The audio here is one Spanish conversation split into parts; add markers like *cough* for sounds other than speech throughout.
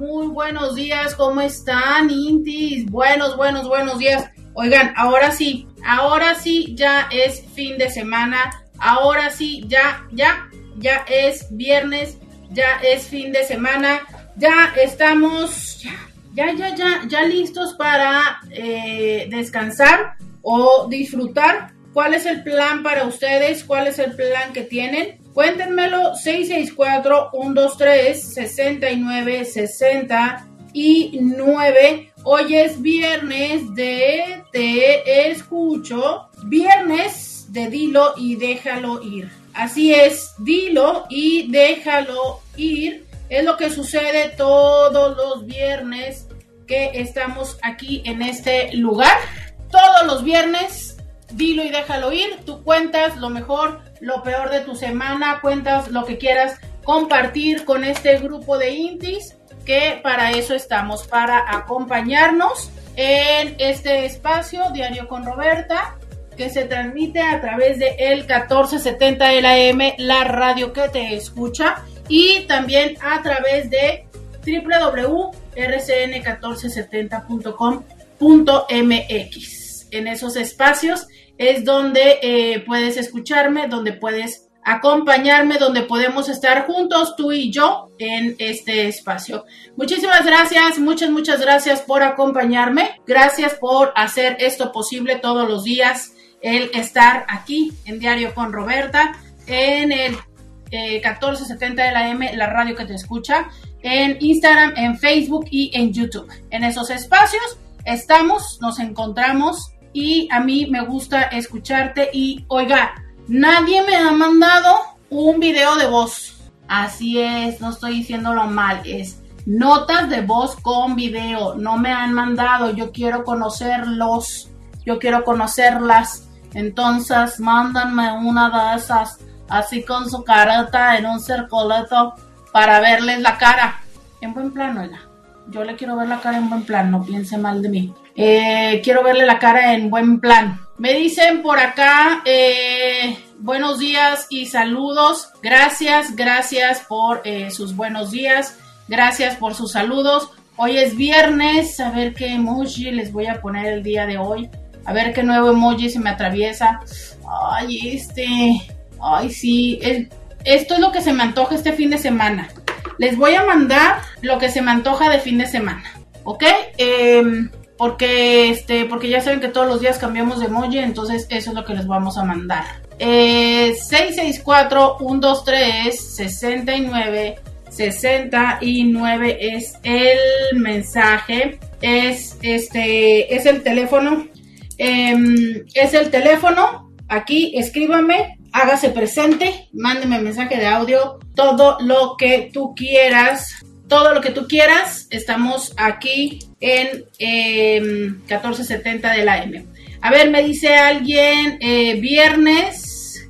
muy buenos días, ¿cómo están, Intis? Buenos, buenos, buenos días. Oigan, ahora sí, ahora sí ya es fin de semana, ahora sí, ya, ya, ya es viernes, ya es fin de semana, ya estamos, ya, ya, ya, ya, listos para eh, descansar o disfrutar. ¿Cuál es el plan para ustedes? ¿Cuál es el plan que tienen? Cuéntenmelo 664-123-6969. Hoy es viernes de Te Escucho. Viernes de Dilo y déjalo ir. Así es, dilo y déjalo ir. Es lo que sucede todos los viernes que estamos aquí en este lugar. Todos los viernes, dilo y déjalo ir. Tú cuentas lo mejor, lo peor de tu semana, cuentas lo que quieras compartir con este grupo de intis, que para eso estamos, para acompañarnos en este espacio diario con Roberta, que se transmite a través de el 1470 de la M, la radio que te escucha, y también a través de www.rcn1470.com.mx. En esos espacios es donde eh, puedes escucharme, donde puedes acompañarme, donde podemos estar juntos, tú y yo, en este espacio. Muchísimas gracias, muchas, muchas gracias por acompañarme. Gracias por hacer esto posible todos los días, el estar aquí en Diario con Roberta, en el eh, 1470 de la M, la radio que te escucha, en Instagram, en Facebook y en YouTube. En esos espacios estamos, nos encontramos y a mí me gusta escucharte y oiga, nadie me ha mandado un video de voz. Así es, no estoy diciéndolo mal, es notas de voz con video. No me han mandado, yo quiero conocerlos, yo quiero conocerlas. Entonces, mándanme una de esas, así con su careta en un circuleto para verles la cara. En buen plano, oiga. Yo le quiero ver la cara en buen plan, no piense mal de mí. Eh, quiero verle la cara en buen plan. Me dicen por acá, eh, buenos días y saludos. Gracias, gracias por eh, sus buenos días. Gracias por sus saludos. Hoy es viernes, a ver qué emoji les voy a poner el día de hoy. A ver qué nuevo emoji se me atraviesa. Ay, este. Ay, sí. Esto es lo que se me antoja este fin de semana. Les voy a mandar lo que se me antoja de fin de semana. ¿Ok? Eh, porque este porque ya saben que todos los días cambiamos de emoji entonces eso es lo que les vamos a mandar eh, 664 123 69 69 es el mensaje es este es el teléfono eh, es el teléfono aquí escríbame hágase presente mándeme mensaje de audio todo lo que tú quieras todo lo que tú quieras. Estamos aquí en eh, 1470 de la M. A ver, me dice alguien, eh, viernes.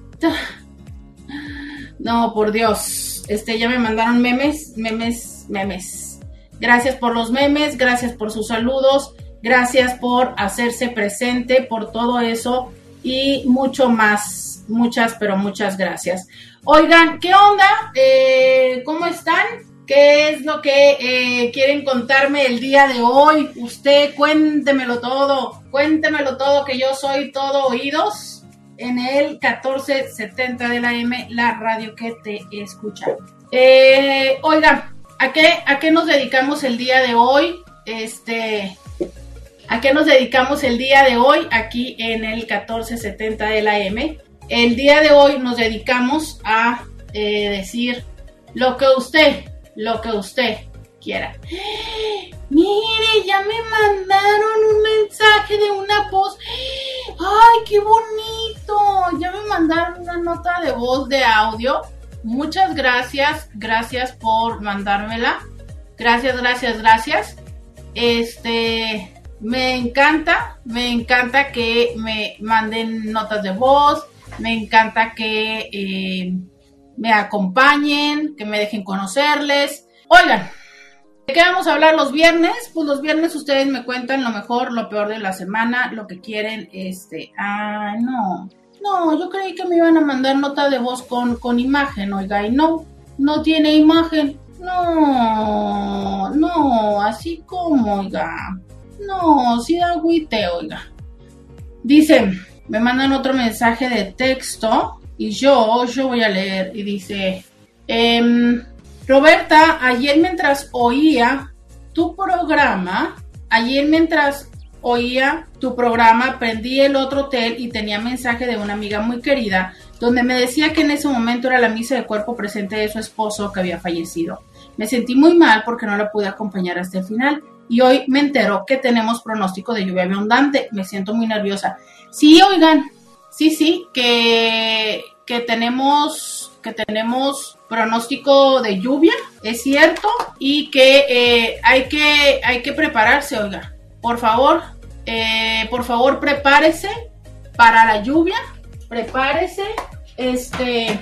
No, por Dios. Este, ya me mandaron memes, memes, memes. Gracias por los memes, gracias por sus saludos, gracias por hacerse presente, por todo eso y mucho más. Muchas, pero muchas gracias. Oigan, ¿qué onda? Eh, ¿Cómo están? ¿Qué es lo que eh, quieren contarme el día de hoy? Usted cuéntemelo todo, cuéntemelo todo, que yo soy todo oídos en el 1470 de la M, la radio que te escucha. Eh, oiga, ¿a qué, ¿a qué nos dedicamos el día de hoy? Este, ¿A qué nos dedicamos el día de hoy aquí en el 1470 de la M? El día de hoy nos dedicamos a eh, decir lo que usted lo que usted quiera. *gasps* Mire, ya me mandaron un mensaje de una voz. *gasps* ¡Ay, qué bonito! Ya me mandaron una nota de voz de audio. Muchas gracias, gracias por mandármela. Gracias, gracias, gracias. Este, me encanta, me encanta que me manden notas de voz, me encanta que eh, me acompañen, que me dejen conocerles. Oigan, ¿de qué vamos a hablar los viernes? Pues los viernes ustedes me cuentan lo mejor, lo peor de la semana, lo que quieren, este, ah, no, no, yo creí que me iban a mandar nota de voz con, con imagen, oiga, y no, no tiene imagen. No, no, así como, oiga. No, sí da agüite, oiga. Dice, me mandan otro mensaje de texto y yo, yo voy a leer y dice, em, Roberta, ayer mientras oía tu programa, ayer mientras oía tu programa, prendí el otro hotel y tenía mensaje de una amiga muy querida donde me decía que en ese momento era la misa de cuerpo presente de su esposo que había fallecido. Me sentí muy mal porque no la pude acompañar hasta el final y hoy me entero que tenemos pronóstico de lluvia abundante. Me siento muy nerviosa. Sí, oigan, sí, sí, que, que tenemos que tenemos pronóstico de lluvia, es cierto, y que eh, hay que hay que prepararse, oiga. Por favor, eh, por favor, prepárese para la lluvia, prepárese, este,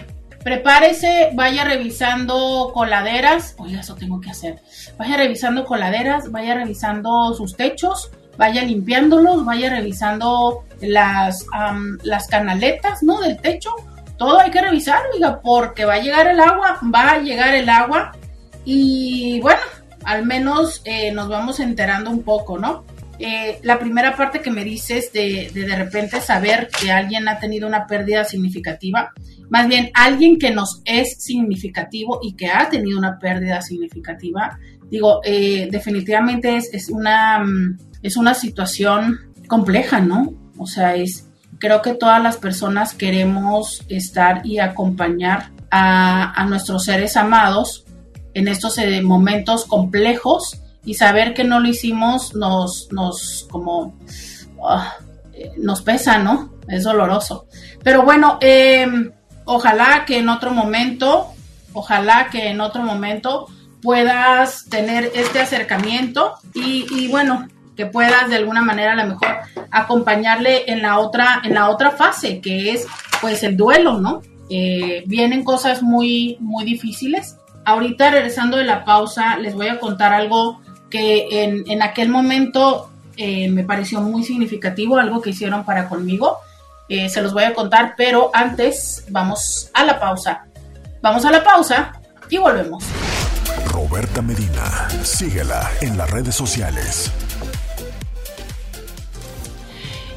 prepárese, vaya revisando coladeras, oiga, eso tengo que hacer, vaya revisando coladeras, vaya revisando sus techos, vaya limpiándolos, vaya revisando las, las canaletas, ¿no? Del techo, todo hay que revisar, oiga, porque va a llegar el agua, va a llegar el agua y bueno, al menos eh, nos vamos enterando un poco, ¿no? Eh, la primera parte que me dices de, de, de repente saber que alguien ha tenido una pérdida significativa, más bien alguien que nos es significativo y que ha tenido una pérdida significativa, digo, eh, definitivamente es, es, una, mm, es una situación compleja, ¿no? O sea, es, creo que todas las personas queremos estar y acompañar a, a nuestros seres amados en estos eh, momentos complejos y saber que no lo hicimos nos, nos como, uh, nos pesa, ¿no? Es doloroso. Pero bueno, eh, ojalá que en otro momento, ojalá que en otro momento puedas tener este acercamiento y, y bueno, que puedas de alguna manera a lo mejor acompañarle en la otra, en la otra fase, que es pues el duelo, ¿no? Eh, vienen cosas muy, muy difíciles. Ahorita regresando de la pausa, les voy a contar algo que en, en aquel momento eh, me pareció muy significativo, algo que hicieron para conmigo. Eh, se los voy a contar, pero antes vamos a la pausa. Vamos a la pausa y volvemos. Roberta Medina, síguela en las redes sociales.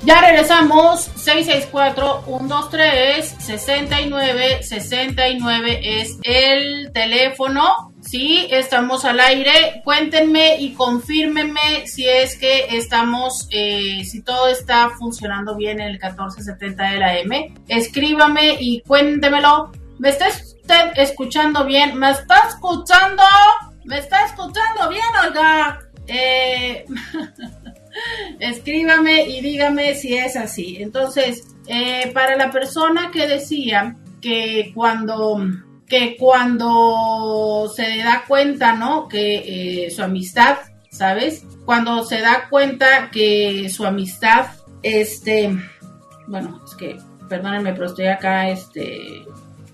Ya regresamos, 664-123-6969 es el teléfono Sí, estamos al aire. Cuéntenme y confírmenme si es que estamos, eh, si todo está funcionando bien en el 1470 de la M. Escríbame y cuéntemelo. ¿Me está usted escuchando bien? ¿Me está escuchando? ¿Me está escuchando bien, Olga? Eh, *laughs* escríbame y dígame si es así. Entonces, eh, para la persona que decía que cuando que cuando se da cuenta, ¿no? Que eh, su amistad, ¿sabes? Cuando se da cuenta que su amistad, este, bueno, es que, perdónenme, pero estoy acá, este,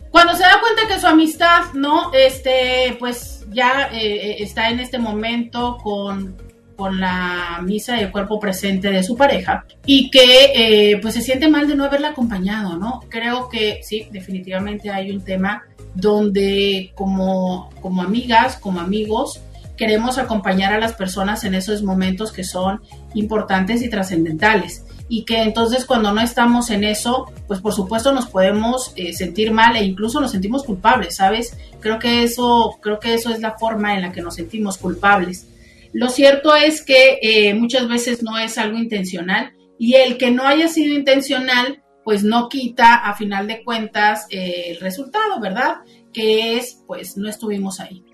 cuando se da cuenta que su amistad, ¿no? Este, pues ya eh, está en este momento con, con la misa de cuerpo presente de su pareja y que eh, pues se siente mal de no haberla acompañado, ¿no? Creo que sí, definitivamente hay un tema donde como, como amigas, como amigos, queremos acompañar a las personas en esos momentos que son importantes y trascendentales. Y que entonces cuando no estamos en eso, pues por supuesto nos podemos eh, sentir mal e incluso nos sentimos culpables, ¿sabes? Creo que eso, creo que eso es la forma en la que nos sentimos culpables. Lo cierto es que eh, muchas veces no es algo intencional y el que no haya sido intencional pues no quita a final de cuentas eh, el resultado, ¿verdad? Que es, pues no estuvimos ahí.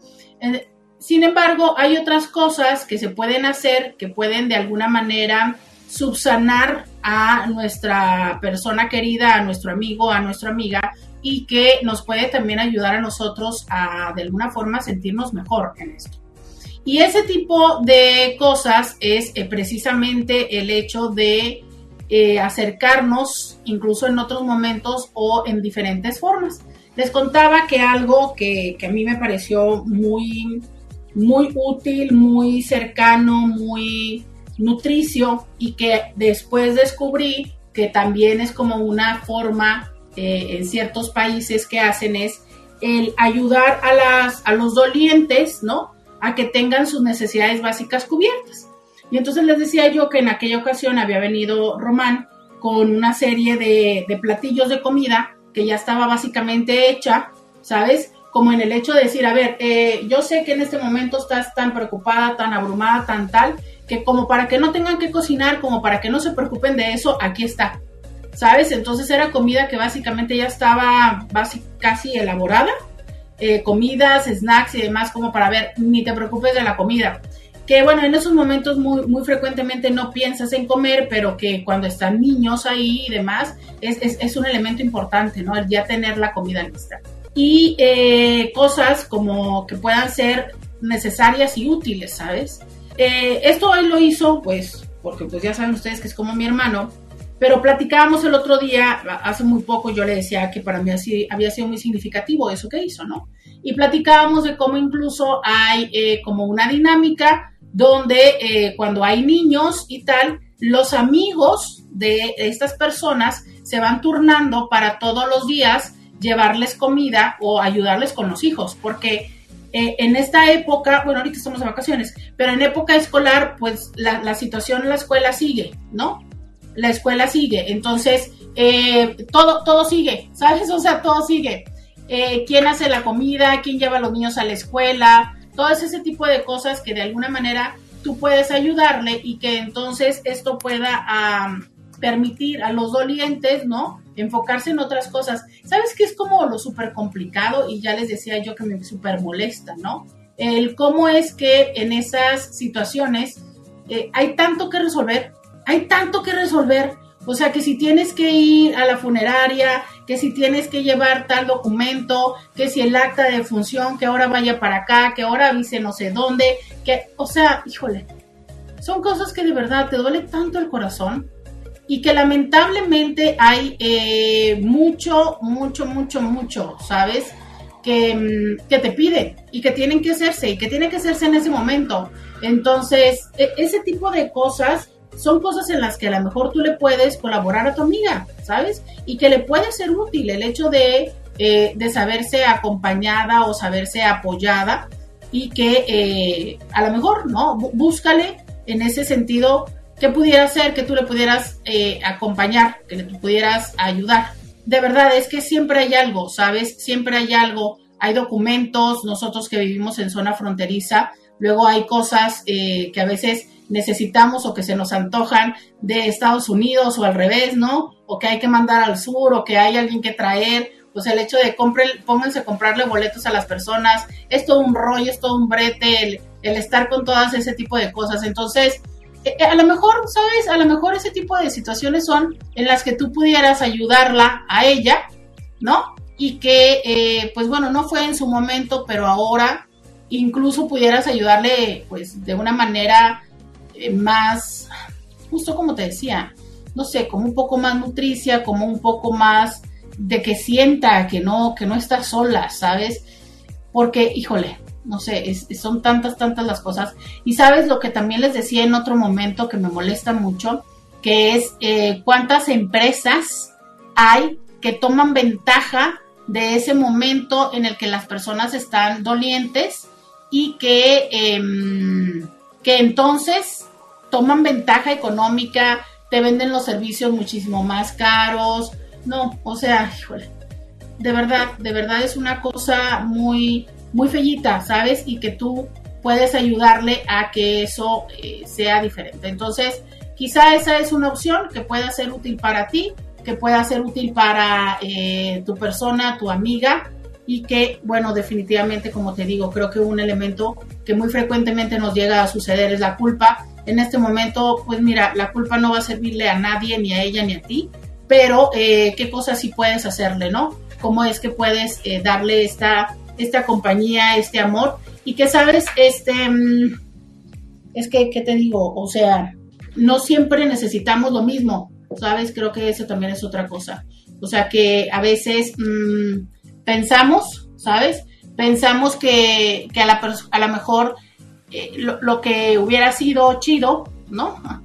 Eh, sin embargo, hay otras cosas que se pueden hacer que pueden de alguna manera subsanar a nuestra persona querida, a nuestro amigo, a nuestra amiga y que nos puede también ayudar a nosotros a de alguna forma sentirnos mejor en esto. Y ese tipo de cosas es eh, precisamente el hecho de eh, acercarnos incluso en otros momentos o en diferentes formas. Les contaba que algo que, que a mí me pareció muy, muy útil, muy cercano, muy nutricio y que después descubrí que también es como una forma eh, en ciertos países que hacen es el ayudar a, las, a los dolientes, ¿no? A que tengan sus necesidades básicas cubiertas. Y entonces les decía yo que en aquella ocasión había venido Román con una serie de, platillos de comida que ya estaba básicamente hecha, ¿sabes? Como en el hecho de decir, a ver, eh, yo sé que en este momento estás tan preocupada, tan abrumada, tan tal, que como para que no tengan que cocinar, como para que no se preocupen de eso, aquí está. ¿Sabes? Entonces era comida que básicamente ya estaba casi elaborada. Eh, comidas, snacks y demás, como para ver, ni te preocupes de la comida. Que bueno, en esos momentos muy, muy frecuentemente no piensas en comer, pero que cuando están niños ahí y demás, es, es, un elemento importante, ¿no? El ya tener la comida lista. Y eh, cosas como que puedan ser necesarias y útiles, ¿sabes? Eh, esto él lo hizo, pues, porque pues ya saben ustedes que es como mi hermano, pero platicábamos el otro día, hace muy poco yo le decía que para mí así había sido muy significativo eso que hizo, ¿no? Y platicábamos de cómo incluso hay eh, como una dinámica donde eh, cuando hay niños y tal, los amigos de estas personas se van turnando para todos los días llevarles comida o ayudarles con los hijos, porque eh, en esta época, bueno, ahorita estamos de vacaciones, pero en época escolar, pues la, situación en la escuela sigue, ¿no? La escuela sigue, entonces eh, todo, todo sigue, ¿sabes? O sea, todo sigue. Eh, ¿Quién hace la comida? ¿Quién lleva a los niños a la escuela? Todo ese tipo de cosas que de alguna manera tú puedes ayudarle y que entonces esto pueda permitir a los dolientes, ¿no? enfocarse en otras cosas. ¿Sabes qué es como lo súper complicado? Y ya les decía yo que me súper molesta, ¿no? El cómo es que en esas situaciones eh, hay tanto que resolver, hay tanto que resolver. O sea, que si tienes que ir a la funeraria, que si tienes que llevar tal documento, que si el acta de función, que ahora vaya para acá, que ahora avise no sé dónde, que, o sea, híjole, son cosas que de verdad te duele tanto el corazón y que lamentablemente hay eh, mucho, mucho, mucho, mucho, ¿sabes? Que, mm, que, te pide y que tienen que hacerse y que tienen que hacerse en ese momento. Entonces, e, ese tipo de cosas son cosas en las que a lo mejor tú le puedes colaborar a tu amiga, ¿sabes? Y que le puede ser útil el hecho de, eh, de saberse acompañada o saberse apoyada y que eh, a lo mejor, ¿no? Búscale en ese sentido ¿Qué pudiera ser que tú le pudieras eh, acompañar, que le pudieras ayudar? De verdad, es que siempre hay algo, ¿sabes? Siempre hay algo. Hay documentos, nosotros que vivimos en zona fronteriza, luego hay cosas que a veces necesitamos o que se nos antojan de Estados Unidos o al revés, ¿no? O que hay que mandar al sur o que hay alguien que traer. Pues el hecho de compren, pónganse a comprarle boletos a las personas, es todo un rollo, es todo un brete, el, estar con todas ese tipo de cosas. Entonces, eh, a lo mejor, ¿sabes? A lo mejor ese tipo de situaciones son en las que tú pudieras ayudarla a ella, ¿no? Y que, eh, pues bueno, no fue en su momento, pero ahora incluso pudieras ayudarle, pues, de una manera eh, más, justo como te decía, no sé, como un poco más nutricia, como un poco más de que sienta que no, que no está sola, ¿sabes? Porque, híjole, no sé, son tantas, tantas las cosas. Y sabes lo que también les decía en otro momento que me molesta mucho, que es eh, cuántas empresas hay que toman ventaja de ese momento en el que las personas están dolientes y que, em, que entonces toman ventaja económica, te venden los servicios muchísimo más caros. No, o sea, de verdad, de verdad es una cosa muy, muy fellita, ¿sabes? Y que tú puedes ayudarle a que eso eh, sea diferente. Entonces, quizá esa es una opción que pueda ser útil para ti, que pueda ser útil para eh, tu persona, tu amiga, y que, bueno, definitivamente, como te digo, creo que un elemento que muy frecuentemente nos llega a suceder es la culpa. En este momento, pues mira, la culpa no va a servirle a nadie, ni a ella, ni a ti, pero eh, qué cosas sí puedes hacerle, ¿no? ¿Cómo es que puedes darle esta esta compañía, este amor, y que sabes, este, mm, es que, ¿qué te digo? O sea, no siempre necesitamos lo mismo, ¿sabes? Creo que eso también es otra cosa. O sea, que a veces mm, pensamos, ¿sabes? Pensamos que, que a, la a lo mejor eh, lo, que hubiera sido chido, ¿no? *laughs*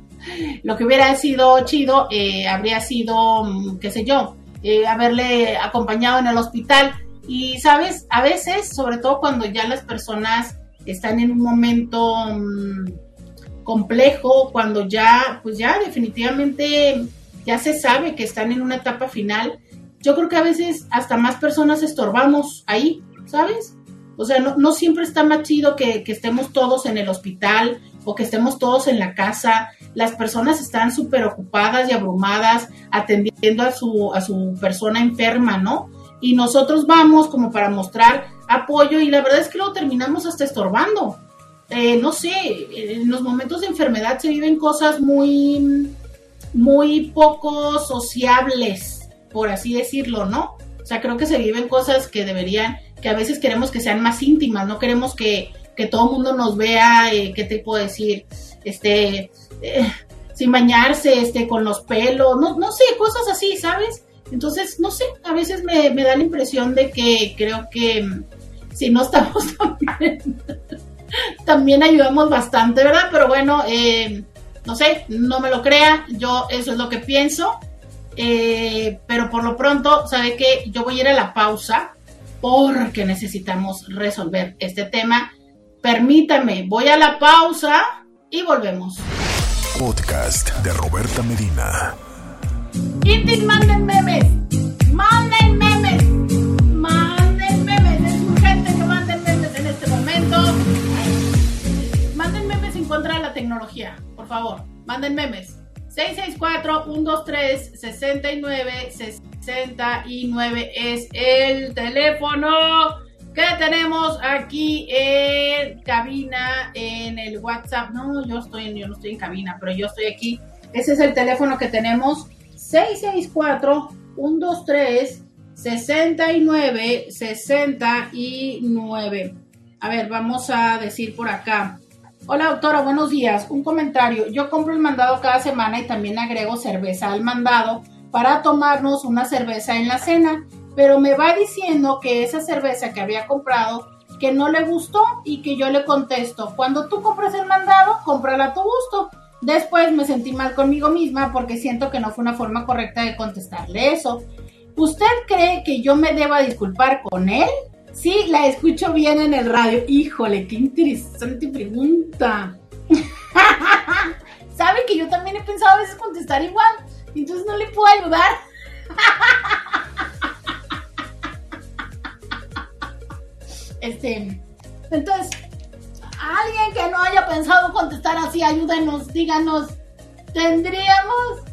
Lo que hubiera sido chido eh, habría sido, mm, qué sé yo, eh, haberle acompañado en el hospital. Y, ¿sabes? A veces, sobre todo cuando ya las personas están en un momento mm, complejo, cuando ya, pues ya definitivamente ya se sabe que están en una etapa final, yo creo que a veces hasta más personas estorbamos ahí, ¿sabes? O sea, no, siempre está más chido que, estemos todos en el hospital o que estemos todos en la casa. Las personas están súper ocupadas y abrumadas atendiendo a su, a su persona enferma, ¿no? Y nosotros vamos como para mostrar apoyo y la verdad es que lo terminamos hasta estorbando. Eh, no sé, en los momentos de enfermedad se viven cosas muy, muy poco sociables, por así decirlo, ¿no? O sea, creo que se viven cosas que deberían, que a veces queremos que sean más íntimas, no queremos que, todo el mundo nos vea, eh, ¿qué te puedo decir? Este, eh, sin bañarse, este, con los pelos, no, no sé, cosas así, ¿sabes? Entonces, no sé, a veces me, me da la impresión de que creo que si no estamos *laughs* también, también ayudamos bastante, ¿verdad? Pero bueno, eh, no sé, no me lo crea, yo eso es lo que pienso. Eh, pero por lo pronto, ¿sabe que Yo voy a ir a la pausa porque necesitamos resolver este tema. Permítame, voy a la pausa y volvemos. Podcast de Roberta Medina. Intis, manden memes. Manden memes. Manden memes. Es urgente que manden memes en este momento. Manden memes en contra de la tecnología. Por favor, manden memes. 664-123-69-69 es el teléfono que tenemos aquí en cabina, en el WhatsApp. No, yo estoy, yo no estoy en cabina, pero yo estoy aquí. Ese es el teléfono que tenemos 664-123-69-69. A ver, vamos a decir por acá. Hola doctora, buenos días. Un comentario. Yo compro el mandado cada semana y también agrego cerveza al mandado para tomarnos una cerveza en la cena, pero me va diciendo que esa cerveza que había comprado que no le gustó y que yo le contesto, cuando tú compras el mandado, cómprala a tu gusto. Después me sentí mal conmigo misma porque siento que no fue una forma correcta de contestarle eso. ¿Usted cree que yo me deba disculpar con él? Sí, la escucho bien en el radio. Híjole, qué interesante pregunta. *laughs* ¿Sabe que yo también he pensado a veces contestar igual? Entonces no le puedo ayudar. *laughs* Este, entonces, alguien que no haya pensado contestar así, ayúdenos, díganos, ¿tendríamos,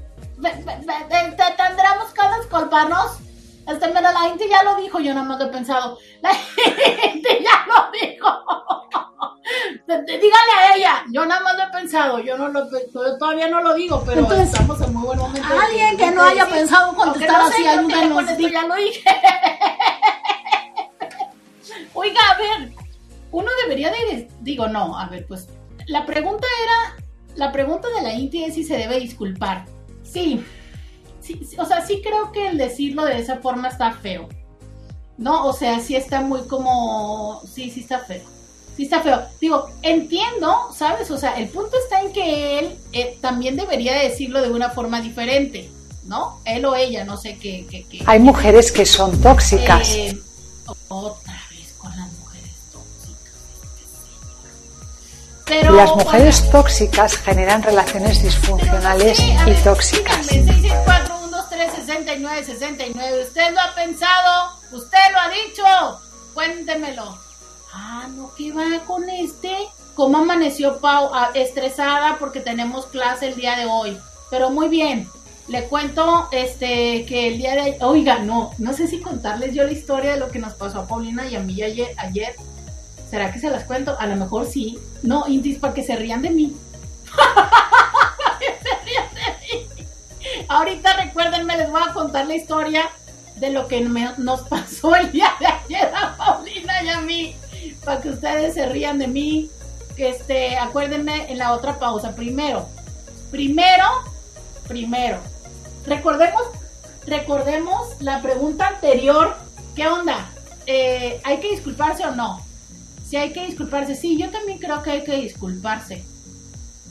tendríamos que disculparnos? Este, mira, la gente ya lo dijo, yo nada más lo he pensado. La gente *laughs* ya lo dijo. *laughs* Dígale a ella, yo nada más lo he pensado, yo no lo todavía no lo digo, pero estamos en muy buen momento. Alguien que no haya pensado contestar no así, ayúdanos. ya lo dije. *laughs* Oiga, a ver, uno debería de, digo, no, a ver, pues, la pregunta era, la pregunta de la Inti es si se debe disculpar. Sí, sí, o sea, sí creo que el decirlo de esa forma está feo. ¿No? O sea, sí está muy como, sí, sí está feo. Sí está feo. Digo, entiendo, ¿sabes? O sea, el punto está en que él eh, también debería decirlo de una forma diferente, ¿no? Él o ella, no sé qué. Hay mujeres que son tóxicas. Eh, otra Las mujeres tóxicas generan relaciones disfuncionales y tóxicas. 69 69 ¿Usted lo ha pensado? ¿Usted lo ha dicho? Cuéntemelo. Ah, no, ¿qué va con este? ¿Cómo amaneció Pau? Ah, estresada porque tenemos clase el día de hoy. Pero muy bien. Le cuento este que el día de oiga, no, no sé si contarles yo la historia de lo que nos pasó a Paulina y a mí ayer, ayer ¿Será que se las cuento? A lo mejor sí. No, Intis, para que se rían de mí. *laughs* se rían de mí. Ahorita recuérdenme, les voy a contar la historia de lo que nos pasó el día de ayer a Paulina y a mí, para que ustedes se rían de mí. Que este, acuérdenme en la otra pausa. Primero, primero, primero. Recordemos, recordemos la pregunta anterior. ¿Qué onda? Eh, ¿Hay que disculparse o no? Si hay que disculparse, sí, yo también creo que hay que disculparse.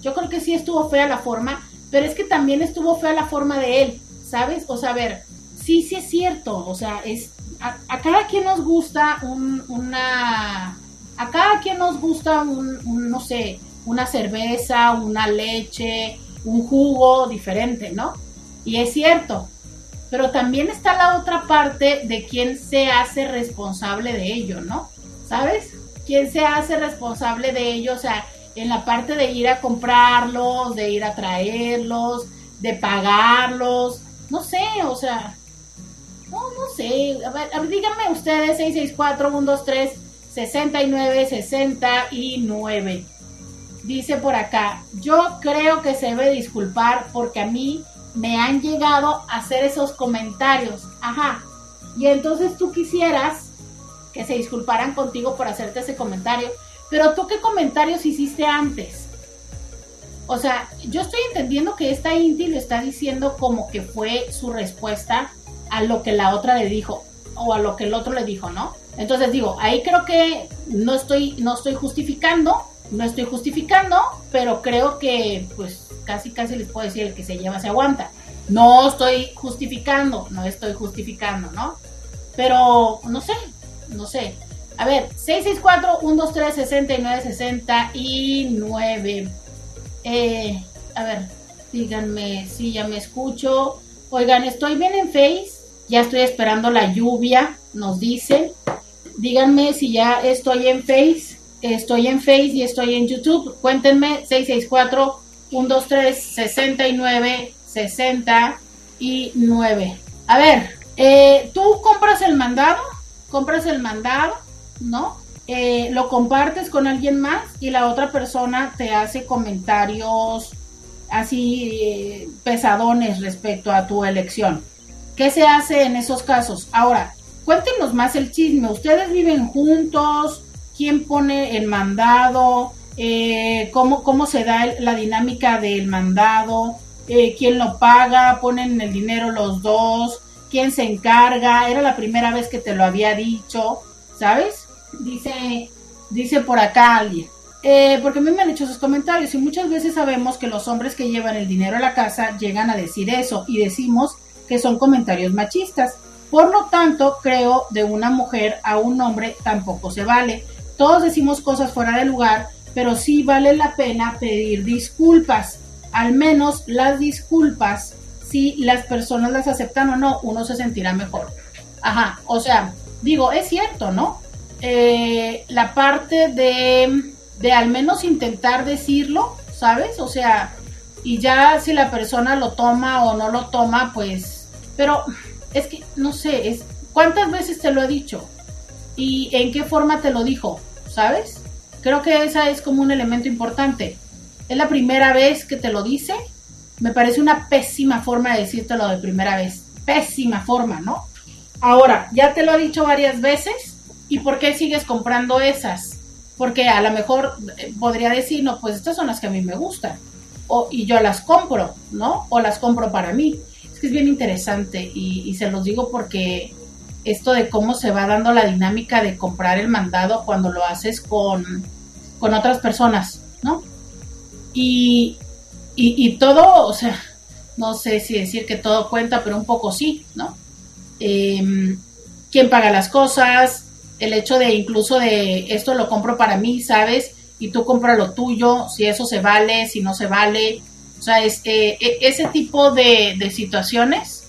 Yo creo que sí estuvo fea la forma, pero es que también estuvo fea la forma de él, ¿sabes? O sea, a ver, sí, sí es cierto, o sea, es a, cada quien nos gusta una, a cada quien nos gusta un, no sé, una cerveza, una leche, un jugo diferente, ¿no? Y es cierto, pero también está la otra parte de quién se hace responsable de ello, ¿no? ¿Sabes? ¿Quién se hace responsable de ello? O sea, en la parte de ir a comprarlos, de ir a traerlos, de pagarlos, no sé, o sea, no, no sé. A ver, díganme ustedes, 664-123-6969. Dice por acá, yo creo que se debe disculpar porque a mí me han llegado a hacer esos comentarios. Ajá. Y entonces tú quisieras que se disculparan contigo por hacerte ese comentario. Pero tú qué comentarios hiciste antes? O sea, yo estoy entendiendo que esta Inti lo está diciendo como que fue su respuesta a lo que la otra le dijo o a lo que el otro le dijo, ¿no? Entonces digo, ahí creo que no estoy, no estoy justificando, no estoy justificando, pero creo que pues casi casi les puedo decir el que se lleva se aguanta. No estoy justificando, no estoy justificando, ¿no? Pero no sé, no sé. A ver, 664-123-6969. Eh, a ver, díganme si ya me escucho. Oigan, estoy bien en Face, ya estoy esperando la lluvia, nos dicen. Díganme si ya estoy en Face, estoy en Face y estoy en YouTube. Cuéntenme 664 123 69 69. A ver, eh, ¿tú compras el mandado? ¿Compras el mandado? ¿No? Eh, lo compartes con alguien más y la otra persona te hace comentarios así eh, pesadones respecto a tu elección. ¿Qué se hace en esos casos? Ahora, cuéntenos más el chisme. ¿Ustedes viven juntos? ¿Quién pone el mandado? Eh, ¿cómo, ¿Cómo se da la dinámica del mandado? Eh, ¿Quién lo paga? ¿Ponen el dinero los dos? ¿Quién se encarga? Era la primera vez que te lo había dicho, ¿sabes? Dice, dice por acá alguien. Eh, porque a mí me han hecho esos comentarios y muchas veces sabemos que los hombres que llevan el dinero a la casa llegan a decir eso y decimos que son comentarios machistas. Por lo tanto, creo de una mujer a un hombre tampoco se vale. Todos decimos cosas fuera de lugar, pero sí vale la pena pedir disculpas. Al menos las disculpas, si las personas las aceptan o no, uno se sentirá mejor. Ajá, o sea, digo, es cierto, ¿no? Eh, la parte de de al menos intentar decirlo, ¿sabes? O sea, y ya si la persona lo toma o no lo toma, pues, pero es que, no sé, es, ¿cuántas veces te lo he dicho? ¿Y en qué forma te lo dijo? ¿Sabes? Creo que esa es como un elemento importante. Es la primera vez que te lo dice. Me parece una pésima forma de decírtelo de primera vez. Pésima forma, ¿no? Ahora, ya te lo he dicho varias veces. ¿Y por qué sigues comprando esas? porque a lo mejor eh, podría decir, no, pues estas son las que a mí me gustan, o, y yo las compro, ¿no? O las compro para mí. Es que es bien interesante y, se los digo porque esto de cómo se va dando la dinámica de comprar el mandado cuando lo haces con, con otras personas, ¿no? Y, y, todo, o sea, no sé si decir que todo cuenta, pero un poco sí, ¿no? Em, ¿Quién paga las cosas? El hecho de incluso de esto lo compro para mí, ¿sabes? Y tú compras lo tuyo, si eso se vale, si no se vale. O sea, es, eh, e, ese tipo de, situaciones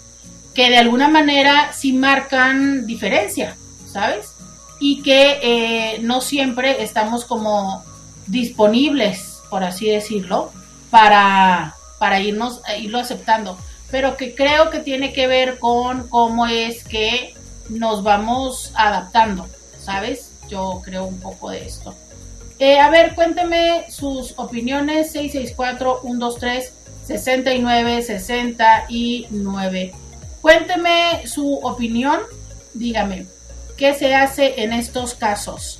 que de alguna manera sí marcan diferencia, ¿sabes? Y que eh, no siempre estamos como disponibles, por así decirlo, para, para irnos, irlo aceptando. Pero que creo que tiene que ver con cómo es que nos vamos adaptando. ¿Sabes? Yo creo un poco de esto. Eh, a ver, cuénteme sus opiniones 664-123-6969. Cuénteme su opinión, dígame. ¿qué se hace en estos casos?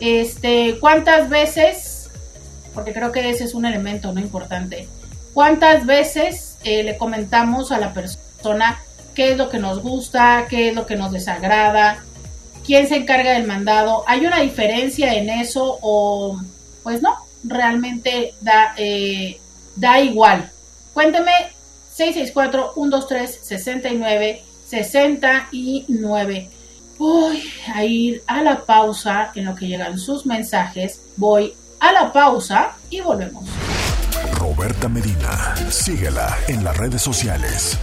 Este, ¿cuántas veces? Porque creo que ese es un elemento no importante. ¿Cuántas veces eh, le comentamos a la persona qué es lo que nos gusta, qué es lo que nos desagrada, quién se encarga del mandado? ¿Hay una diferencia en eso o pues no? Realmente da, eh, da igual. Cuénteme 664-123-69 69. Voy a ir a la pausa en lo que llegan sus mensajes. Voy a la pausa y volvemos. Roberta Medina, síguela en las redes sociales.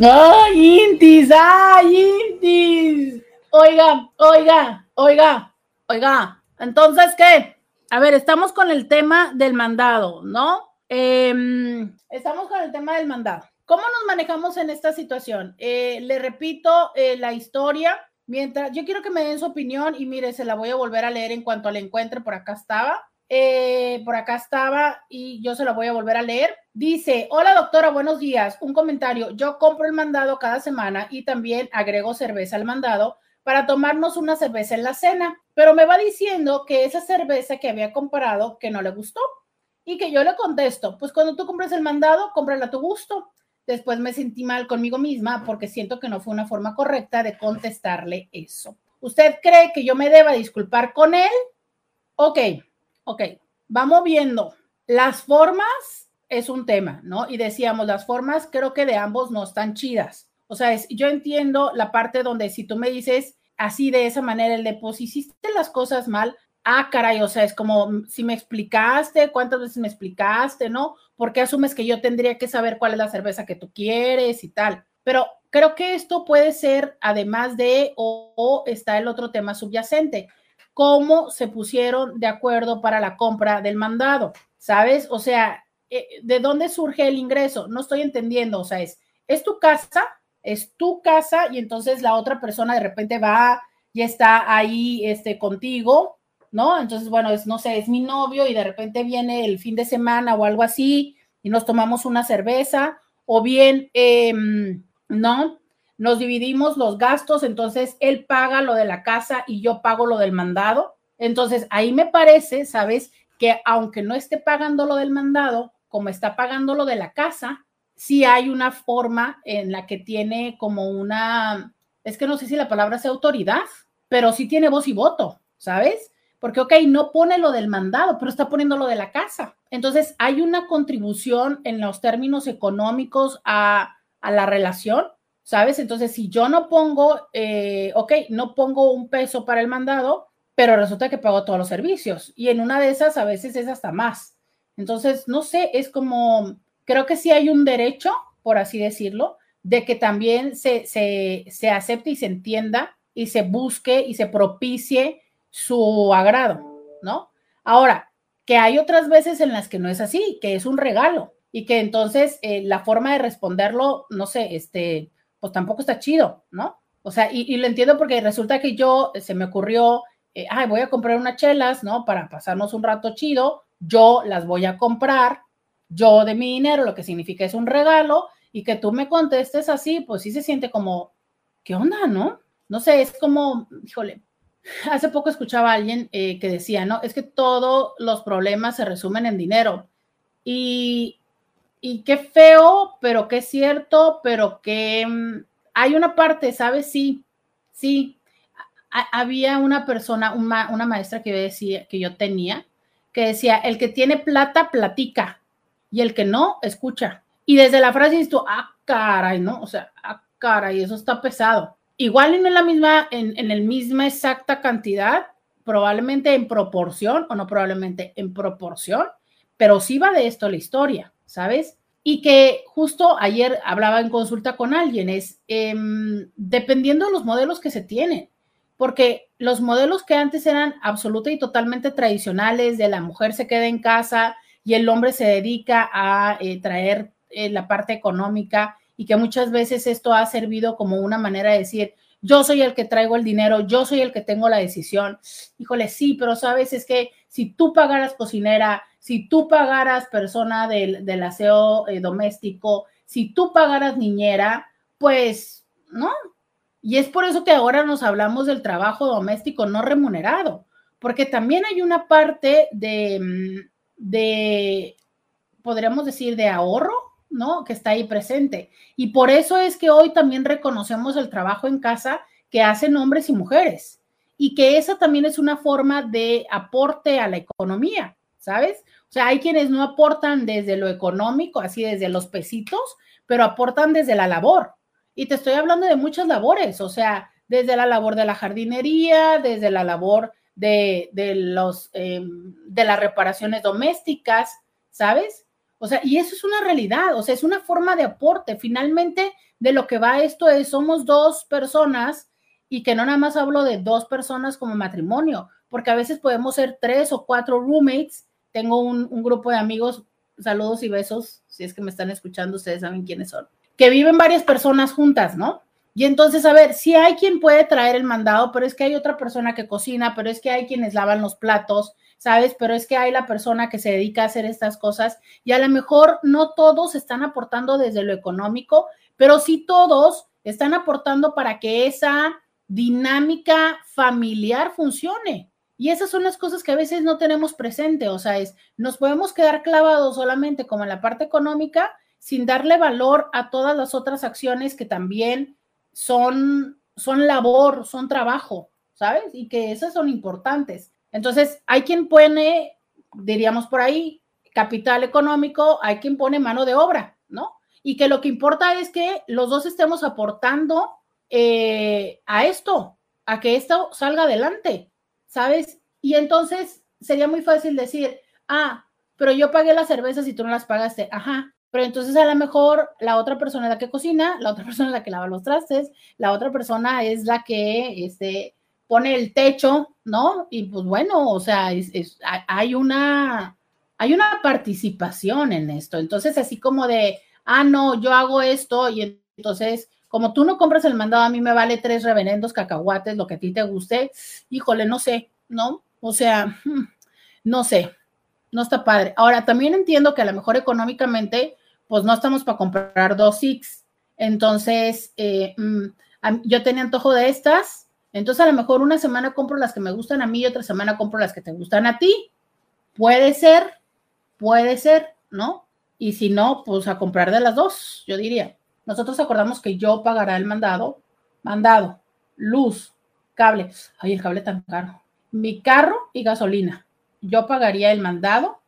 ¡Ay, Intis! ¡Ay, Intis! Oiga, oiga, oiga, oiga. Entonces, ¿qué? A ver, estamos con el tema del mandado, ¿no? Em, estamos con el tema del mandado. ¿Cómo nos manejamos en esta situación? Eh, le repito eh, la historia. Mientras, yo quiero que me den su opinión y mire, se la voy a volver a leer en cuanto la encuentre. Por acá estaba. Eh, por acá estaba y yo se la voy a volver a leer. Dice, hola doctora, buenos días. Un comentario. Yo compro el mandado cada semana y también agrego cerveza al mandado para tomarnos una cerveza en la cena, pero me va diciendo que esa cerveza que había comprado que no le gustó y que yo le contesto, pues cuando tú compras el mandado, cómprala a tu gusto. Después me sentí mal conmigo misma porque siento que no fue una forma correcta de contestarle eso. ¿Usted cree que yo me deba disculpar con él? Ok, ok, vamos viendo. Las formas es un tema, ¿no? Y decíamos, las formas creo que de ambos no están chidas. O sea, es, yo entiendo la parte donde si tú me dices así de esa manera, el de, pues hiciste las cosas mal, ah, caray, o sea, es como mm, si me explicaste, cuántas veces me explicaste, ¿no? ¿Por qué asumes que yo tendría que saber cuál es la cerveza que tú quieres y tal? Pero creo que esto puede ser, además de, o, está el otro tema subyacente, cómo se pusieron de acuerdo para la compra del mandado, ¿sabes? O sea, eh, ¿de dónde surge el ingreso? No estoy entendiendo, o sea, es, es tu casa, es tu casa y entonces la otra persona de repente va y está ahí este, contigo ¿no? Entonces, bueno, es, no sé, es mi novio y de repente viene el fin de semana o algo así y nos tomamos una cerveza, o bien, em, ¿no? Nos dividimos los gastos, entonces él paga lo de la casa y yo pago lo del mandado. Entonces, ahí me parece, ¿sabes? Que aunque no esté pagando lo del mandado, como está pagando lo de la casa, sí hay una forma en la que tiene como una, es que no sé si la palabra sea autoridad, pero sí tiene voz y voto, ¿sabes? porque, ok, no pone lo del mandado, pero está poniendo lo de la casa. Entonces, hay una contribución en los términos económicos a, la relación, ¿sabes? Entonces, si yo no pongo, eh, ok, no pongo un peso para el mandado, pero resulta que pago todos los servicios y en una de esas a veces es hasta más. Entonces, no sé, es como, creo que sí hay un derecho, por así decirlo, de que también se, se, se acepte y se entienda y se busque y se propicie su agrado, ¿no? Ahora, que hay otras veces en las que no es así, que es un regalo y que entonces eh, la forma de responderlo, no sé, este, pues tampoco está chido, ¿no? O sea, y, lo entiendo porque resulta que yo se me ocurrió, eh, ay, voy a comprar unas chelas, ¿no? Para pasarnos un rato chido, yo las voy a comprar, yo de mi dinero, lo que significa es un regalo, y que tú me contestes así, pues sí se siente como, ¿qué onda, no? No sé, es como, híjole, *laughs* Hace poco escuchaba a alguien eh, que decía, ¿no? Es que todos los problemas se resumen en dinero. Y, y qué feo, pero qué cierto, pero que mm, hay una parte, ¿sabes? Sí, sí. había una persona, una, una maestra que yo decía, que yo tenía, que decía, el que tiene plata, platica, y el que no, escucha. Y desde la frase dices tú, ah, caray, ¿no? O sea, ah, caray, eso está pesado igual no en la misma, en, en la misma exacta cantidad, probablemente en proporción o no probablemente en proporción, pero sí va de esto la historia, ¿sabes? Y que justo ayer hablaba en consulta con alguien, es em, dependiendo de los modelos que se tienen, porque los modelos que antes eran absoluta y totalmente tradicionales, de la mujer se queda en casa y el hombre se dedica a eh, traer eh, la parte económica y que muchas veces esto ha servido como una manera de decir, yo soy el que traigo el dinero, yo soy el que tengo la decisión. Híjole, sí, pero sabes, es que si tú pagaras cocinera, si tú pagaras persona del, del aseo eh, doméstico, si tú pagaras niñera, pues, ¿no? Y es por eso que ahora nos hablamos del trabajo doméstico no remunerado, porque también hay una parte de, mm, de podríamos decir, de ahorro, ¿no? Que está ahí presente. Y por eso es que hoy también reconocemos el trabajo en casa que hacen hombres y mujeres y que esa también es una forma de aporte a la economía, ¿sabes? O sea, hay quienes no aportan desde lo económico, así desde los pesitos, pero aportan desde la labor. Y te estoy hablando de muchas labores, o sea, desde la labor de la jardinería, desde la labor de, los, em, de las reparaciones domésticas, ¿sabes? O sea, y eso es una realidad, o sea, es una forma de aporte. Finalmente, de lo que va esto es, somos dos personas y que no nada más hablo de dos personas como matrimonio, porque a veces podemos ser tres o cuatro roommates. Tengo un, un grupo de amigos, saludos y besos, si es que me están escuchando, ustedes saben quiénes son, que viven varias personas juntas, ¿no? Y entonces, a ver, si hay quien puede traer el mandado, pero es que hay otra persona que cocina, pero es que hay quienes lavan los platos, ¿sabes? Pero es que hay la persona que se dedica a hacer estas cosas y a lo mejor no todos están aportando desde lo económico, pero sí todos están aportando para que esa dinámica familiar funcione. Y esas son las cosas que a veces no tenemos presente, o sea, es, nos podemos quedar clavados solamente como en la parte económica sin darle valor a todas las otras acciones que también son, son labor, son trabajo, ¿sabes? Y que esas son importantes. Entonces, hay quien pone, diríamos por ahí, capital económico, hay quien pone mano de obra, ¿no? Y que lo que importa es que los dos estemos aportando eh, a esto, a que esto salga adelante, ¿sabes? Y entonces sería muy fácil decir, ah, pero yo pagué las cervezas y tú no las pagaste, ajá. Pero entonces a lo mejor la otra persona es la que cocina, la otra *laughs* persona es la que lava los trastes, la otra persona es la que este, pone el techo, ¿no? Y pues bueno, o sea, hay, una, hay una participación en esto. Entonces, así como de, ah, no, yo hago esto y entonces, como tú no compras el mandado, a mí me vale tres reverendos cacahuates, lo que a ti te guste, híjole, no sé, ¿no? O sea, hmm, no sé, no está padre. Ahora, también entiendo que a lo mejor económicamente, pues no estamos para comprar dos Six. Entonces, eh, mm, yo tenía antojo de estas, entonces a lo mejor una semana compro las que me gustan a mí y otra semana compro las que te gustan a ti. Puede ser, puede ser, ¿no? Y si no, pues a comprar de las dos, yo diría. Nosotros acordamos que yo pagará el mandado, mandado, luz, cable. Ay, el cable tan caro. Mi carro y gasolina. Yo pagaría el mandado,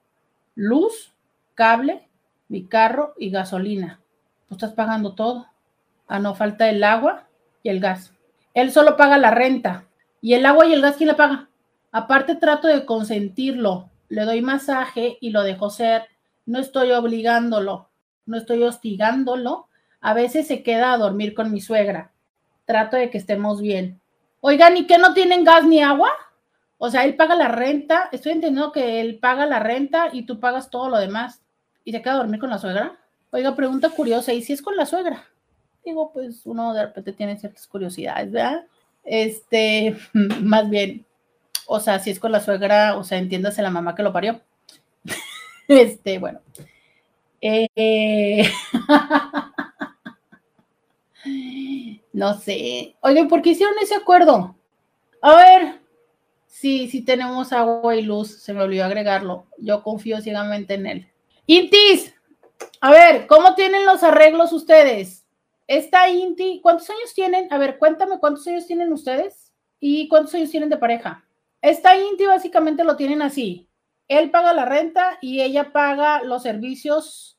luz, cable, mi carro y gasolina. Tú estás pagando todo. A no falta el agua y el gas. Él solo paga la renta. ¿Y el agua y el gas quién le paga? Aparte trato de consentirlo. Le doy masaje y lo dejo ser. No estoy obligándolo. No estoy hostigándolo. A veces se queda a dormir con mi suegra. Trato de que estemos bien. Oigan, ¿y qué no tienen gas ni agua? O sea, él paga la renta. Estoy entendiendo que él paga la renta y tú pagas todo lo demás. ¿Y se queda a dormir con la suegra? Oiga, pregunta curiosa. ¿Y si es con la suegra? digo, pues uno de repente tiene ciertas curiosidades, ¿verdad? Este, *laughs* más bien, o sea, si es con la suegra, o sea, entiéndase la mamá que lo parió. *laughs* Este, bueno. Eh, *laughs* no sé. Oigan, ¿por qué hicieron ese acuerdo? A ver, sí, sí tenemos agua y luz, se me olvidó agregarlo. Yo confío ciegamente en él. Intis, a ver, ¿cómo tienen los arreglos ustedes? Esta Inti, ¿cuántos años tienen? A ver, cuéntame cuántos años tienen ustedes y cuántos años tienen de pareja. Esta Inti básicamente lo tienen así. Él paga la renta y ella paga los servicios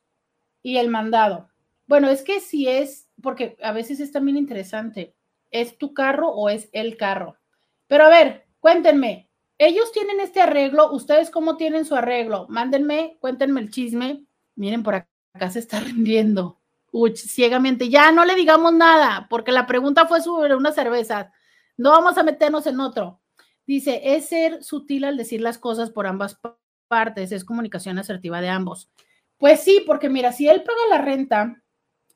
y el mandado. Bueno, es que si es, porque a veces es también interesante, ¿es tu carro o es el carro? Pero a ver, cuéntenme, ellos tienen este arreglo, ¿ustedes cómo tienen su arreglo? Mándenme, cuéntenme el chisme. Miren, por acá se está *laughs* rendiendo. Uy, ciegamente. Ya no le digamos nada, porque la pregunta fue sobre una cerveza. No vamos a meternos en otro. Dice, es ser sutil al decir las cosas por ambas partes, es comunicación asertiva de ambos. Pues sí, porque mira, si él paga la renta,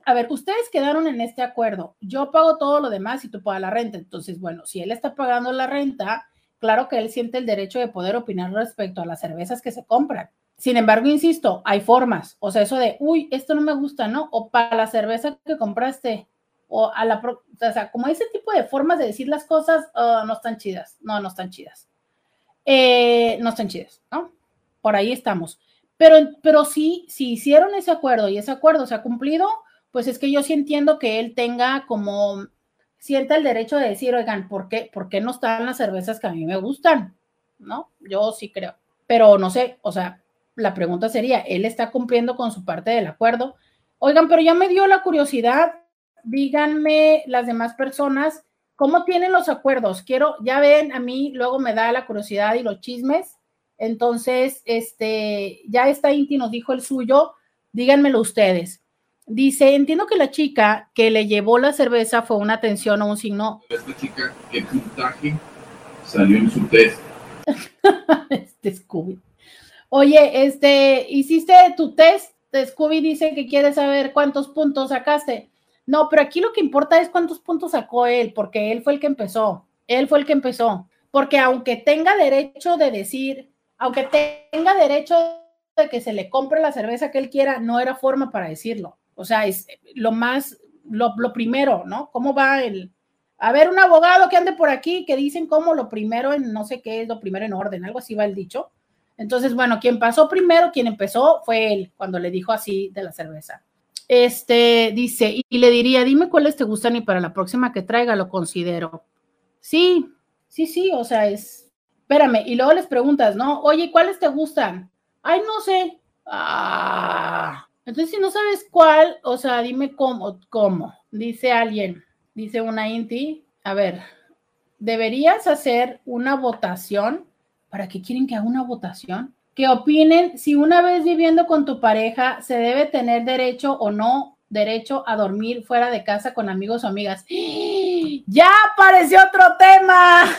a ver, ustedes quedaron en este acuerdo, yo pago todo lo demás y tú pagas la renta. Entonces, bueno, si él está pagando la renta, claro que él siente el derecho de poder opinar respecto a las cervezas que se compran. Sin embargo, insisto, hay formas. O sea, eso de, uy, esto no me gusta, ¿no? O para la cerveza que compraste, o a la, o sea, como ese tipo de formas de decir las cosas, oh, no están chidas, no, no están chidas. Eh, no están chidas, ¿no? Por ahí estamos. Pero, pero sí, si hicieron ese acuerdo y ese acuerdo se ha cumplido, pues es que yo sí entiendo que él tenga como, sienta el derecho de decir, oigan, ¿por qué, ¿por qué no están las cervezas que a mí me gustan? ¿No? Yo sí creo. Pero no sé, o sea, la pregunta sería, ¿él está cumpliendo con su parte del acuerdo? Oigan, pero ya me dio la curiosidad, díganme las demás personas, ¿cómo tienen los acuerdos? Quiero, ya ven, a mí luego me da la curiosidad y los chismes. Entonces, este, ya está Inti nos dijo el suyo, díganmelo ustedes. Dice, entiendo que la chica que le llevó la cerveza fue una atención o un signo. Esta chica, ¿qué puntaje salió en su test? *laughs* este Scooby. Oye, este, hiciste tu test. Scooby dice que quiere saber cuántos puntos sacaste. No, pero aquí lo que importa es cuántos puntos sacó él, porque él fue el que empezó. Él fue el que empezó. Porque aunque tenga derecho de decir, aunque tenga derecho de que se le compre la cerveza que él quiera, no era forma para decirlo. O sea, es lo más, lo, primero, ¿no? ¿Cómo va el... A ver, un abogado que ande por aquí que dicen como lo primero en, no sé qué es lo primero en orden, algo así va el dicho. Entonces, bueno, quien pasó primero, quien empezó fue él, cuando le dijo así de la cerveza. Este dice, y le diría, dime cuáles te gustan y para la próxima que traiga lo considero. Sí, sí, sí, o sea, es, espérame, y luego les preguntas, ¿no? Oye, ¿cuáles te gustan? Ay, no sé. Ah, entonces, si no sabes cuál, o sea, dime cómo, cómo. Dice alguien, dice una Inti, a ver, deberías hacer una votación. ¿Para qué quieren que haga una votación? Que opinen si una vez viviendo con tu pareja se debe tener derecho o no derecho a dormir fuera de casa con amigos o amigas. ¡Ya apareció otro tema! *laughs*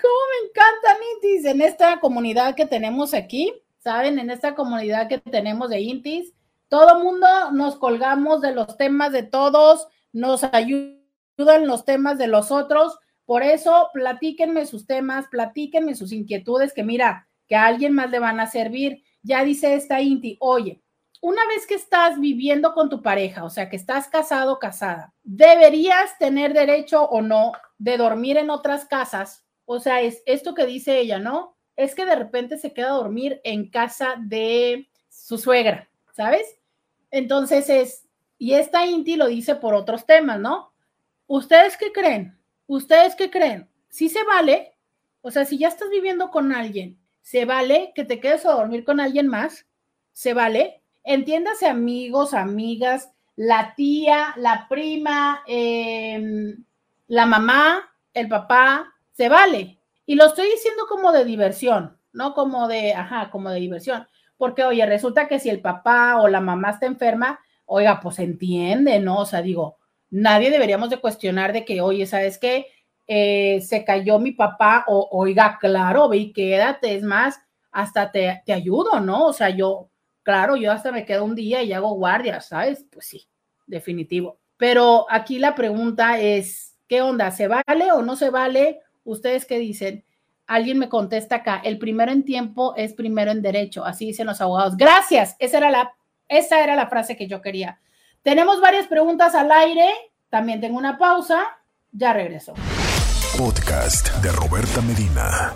¿Cómo me encanta, Intis, en esta comunidad que tenemos aquí? ¿Saben? En esta comunidad que tenemos de Intis, todo mundo nos colgamos de los temas de todos, nos ayudan los temas de los otros. Por eso, platíquenme sus temas, platíquenme sus inquietudes, que mira, que a alguien más le van a servir. Ya dice esta Inti, oye, una vez que estás viviendo con tu pareja, o sea, que estás casado o casada, ¿deberías tener derecho o no de dormir en otras casas? O sea, es esto que dice ella, ¿no? Es que de repente se queda a dormir en casa de su suegra, ¿sabes? Entonces es, y esta Inti lo dice por otros temas, ¿no? ¿Ustedes qué creen? ¿Ustedes qué creen? ¿Sí se vale? O sea, si ya estás viviendo con alguien, ¿se vale que te quedes a dormir con alguien más? ¿Se vale? Entiéndase amigos, amigas, la tía, la prima, em, la mamá, el papá, se vale. Y lo estoy diciendo como de diversión, no como de, ajá, como de diversión. Porque, oye, resulta que si el papá o la mamá está enferma, oiga, pues entiende, ¿no? O sea, digo, nadie deberíamos de cuestionar de que, oye, ¿sabes qué? Eh, se cayó mi papá, o oiga, claro, ve y quédate, es más, hasta te, te ayudo, ¿no? O sea, yo, claro, yo hasta me quedo un día y hago guardia, ¿sabes? Pues sí, definitivo. Pero aquí la pregunta es, ¿qué onda? ¿Se vale o no se vale? ¿Ustedes qué dicen? Alguien me contesta acá, el primero en tiempo es primero en derecho, así dicen los abogados. Gracias, esa era la, esa era la frase que yo quería. Tenemos varias preguntas al aire, también tengo una pausa, ya regreso. Podcast de Roberta Medina.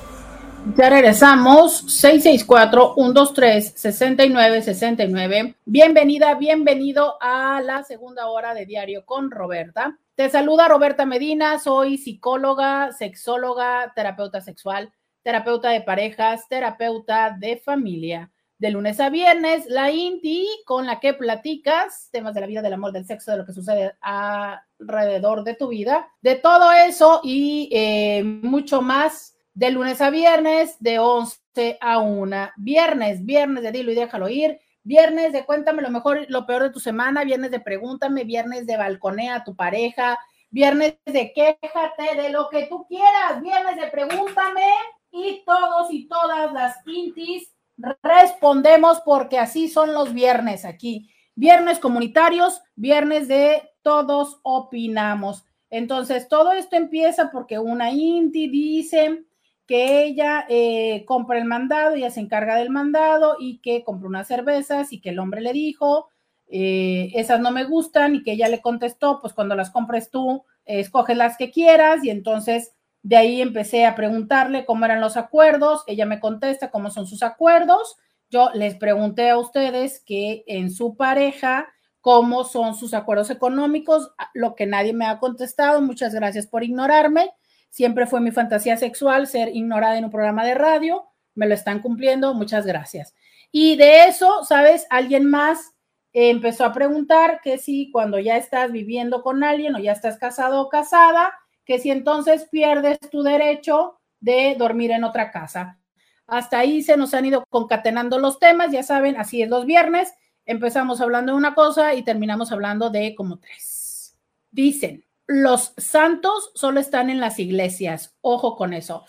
Ya regresamos, 664-123-6969. Bienvenida, bienvenido a la segunda hora de Diario con Roberta. Te saluda Roberta Medina, soy psicóloga, sexóloga, terapeuta sexual, terapeuta de parejas, terapeuta de familia. De lunes a viernes, la INTI con la que platicas temas de la vida, del amor, del sexo, de lo que sucede alrededor de tu vida, de todo eso y eh, mucho más de lunes a viernes, de 11 a 1. Viernes, viernes de dilo y déjalo ir Viernes de cuéntame lo mejor, lo peor de tu semana, viernes de pregúntame, viernes de balconea a tu pareja, viernes de quéjate de lo que tú quieras, viernes de pregúntame y todos y todas las intis respondemos porque así son los viernes aquí. Viernes comunitarios, viernes de todos opinamos. Entonces, todo esto empieza porque una inti dice, que ella eh, compra el mandado, ella se encarga del mandado y que compró unas cervezas y que el hombre le dijo, eh, esas no me gustan y que ella le contestó, pues cuando las compres tú, eh, escoge las que quieras y entonces de ahí empecé a preguntarle cómo eran los acuerdos, ella me contesta cómo son sus acuerdos, yo les pregunté a ustedes que en su pareja, cómo son sus acuerdos económicos, lo que nadie me ha contestado, muchas gracias por ignorarme, siempre fue mi fantasía sexual ser ignorada en un programa de radio, me lo están cumpliendo, muchas gracias. Y de eso, ¿sabes? Alguien más empezó a preguntar que si cuando ya estás viviendo con alguien o ya estás casado o casada, que si entonces pierdes tu derecho de dormir en otra casa. Hasta ahí se nos han ido concatenando los temas, ya saben, así es los viernes. Empezamos hablando de una cosa y terminamos hablando de como tres. Dicen, los santos solo están en las iglesias. Ojo con eso.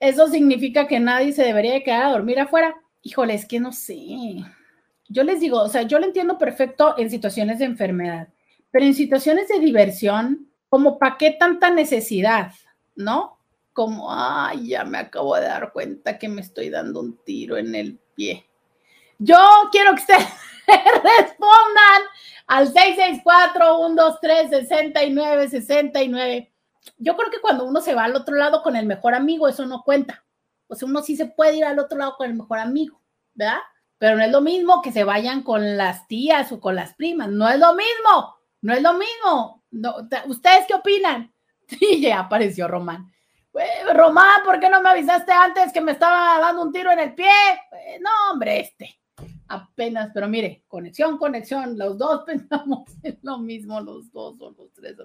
Eso significa que nadie se debería quedar a dormir afuera. Híjole, es que no sé. Yo les digo, o sea, yo lo entiendo perfecto en situaciones de enfermedad, pero en situaciones de diversión, como para qué tanta necesidad, ¿no? Como, ay, ya me acabo de dar cuenta que me estoy dando un tiro en el pie. Yo quiero que ustedes *laughs* respondan al 664-123-6969. Yo creo que cuando uno se va al otro lado con el mejor amigo, eso no cuenta. O sea, uno sí se puede ir al otro lado con el mejor amigo, ¿verdad? Pero no es lo mismo que se vayan con las tías o con las primas. No es lo mismo. No es lo mismo. ¿Ustedes qué opinan? *laughs* Sí, ya apareció Román. Román, ¿por qué no me avisaste antes que me estaba dando un tiro en el pie? no, hombre, este. Apenas, pero mire, conexión, conexión. Los dos *laughs* pensamos en lo mismo, los dos o los tres.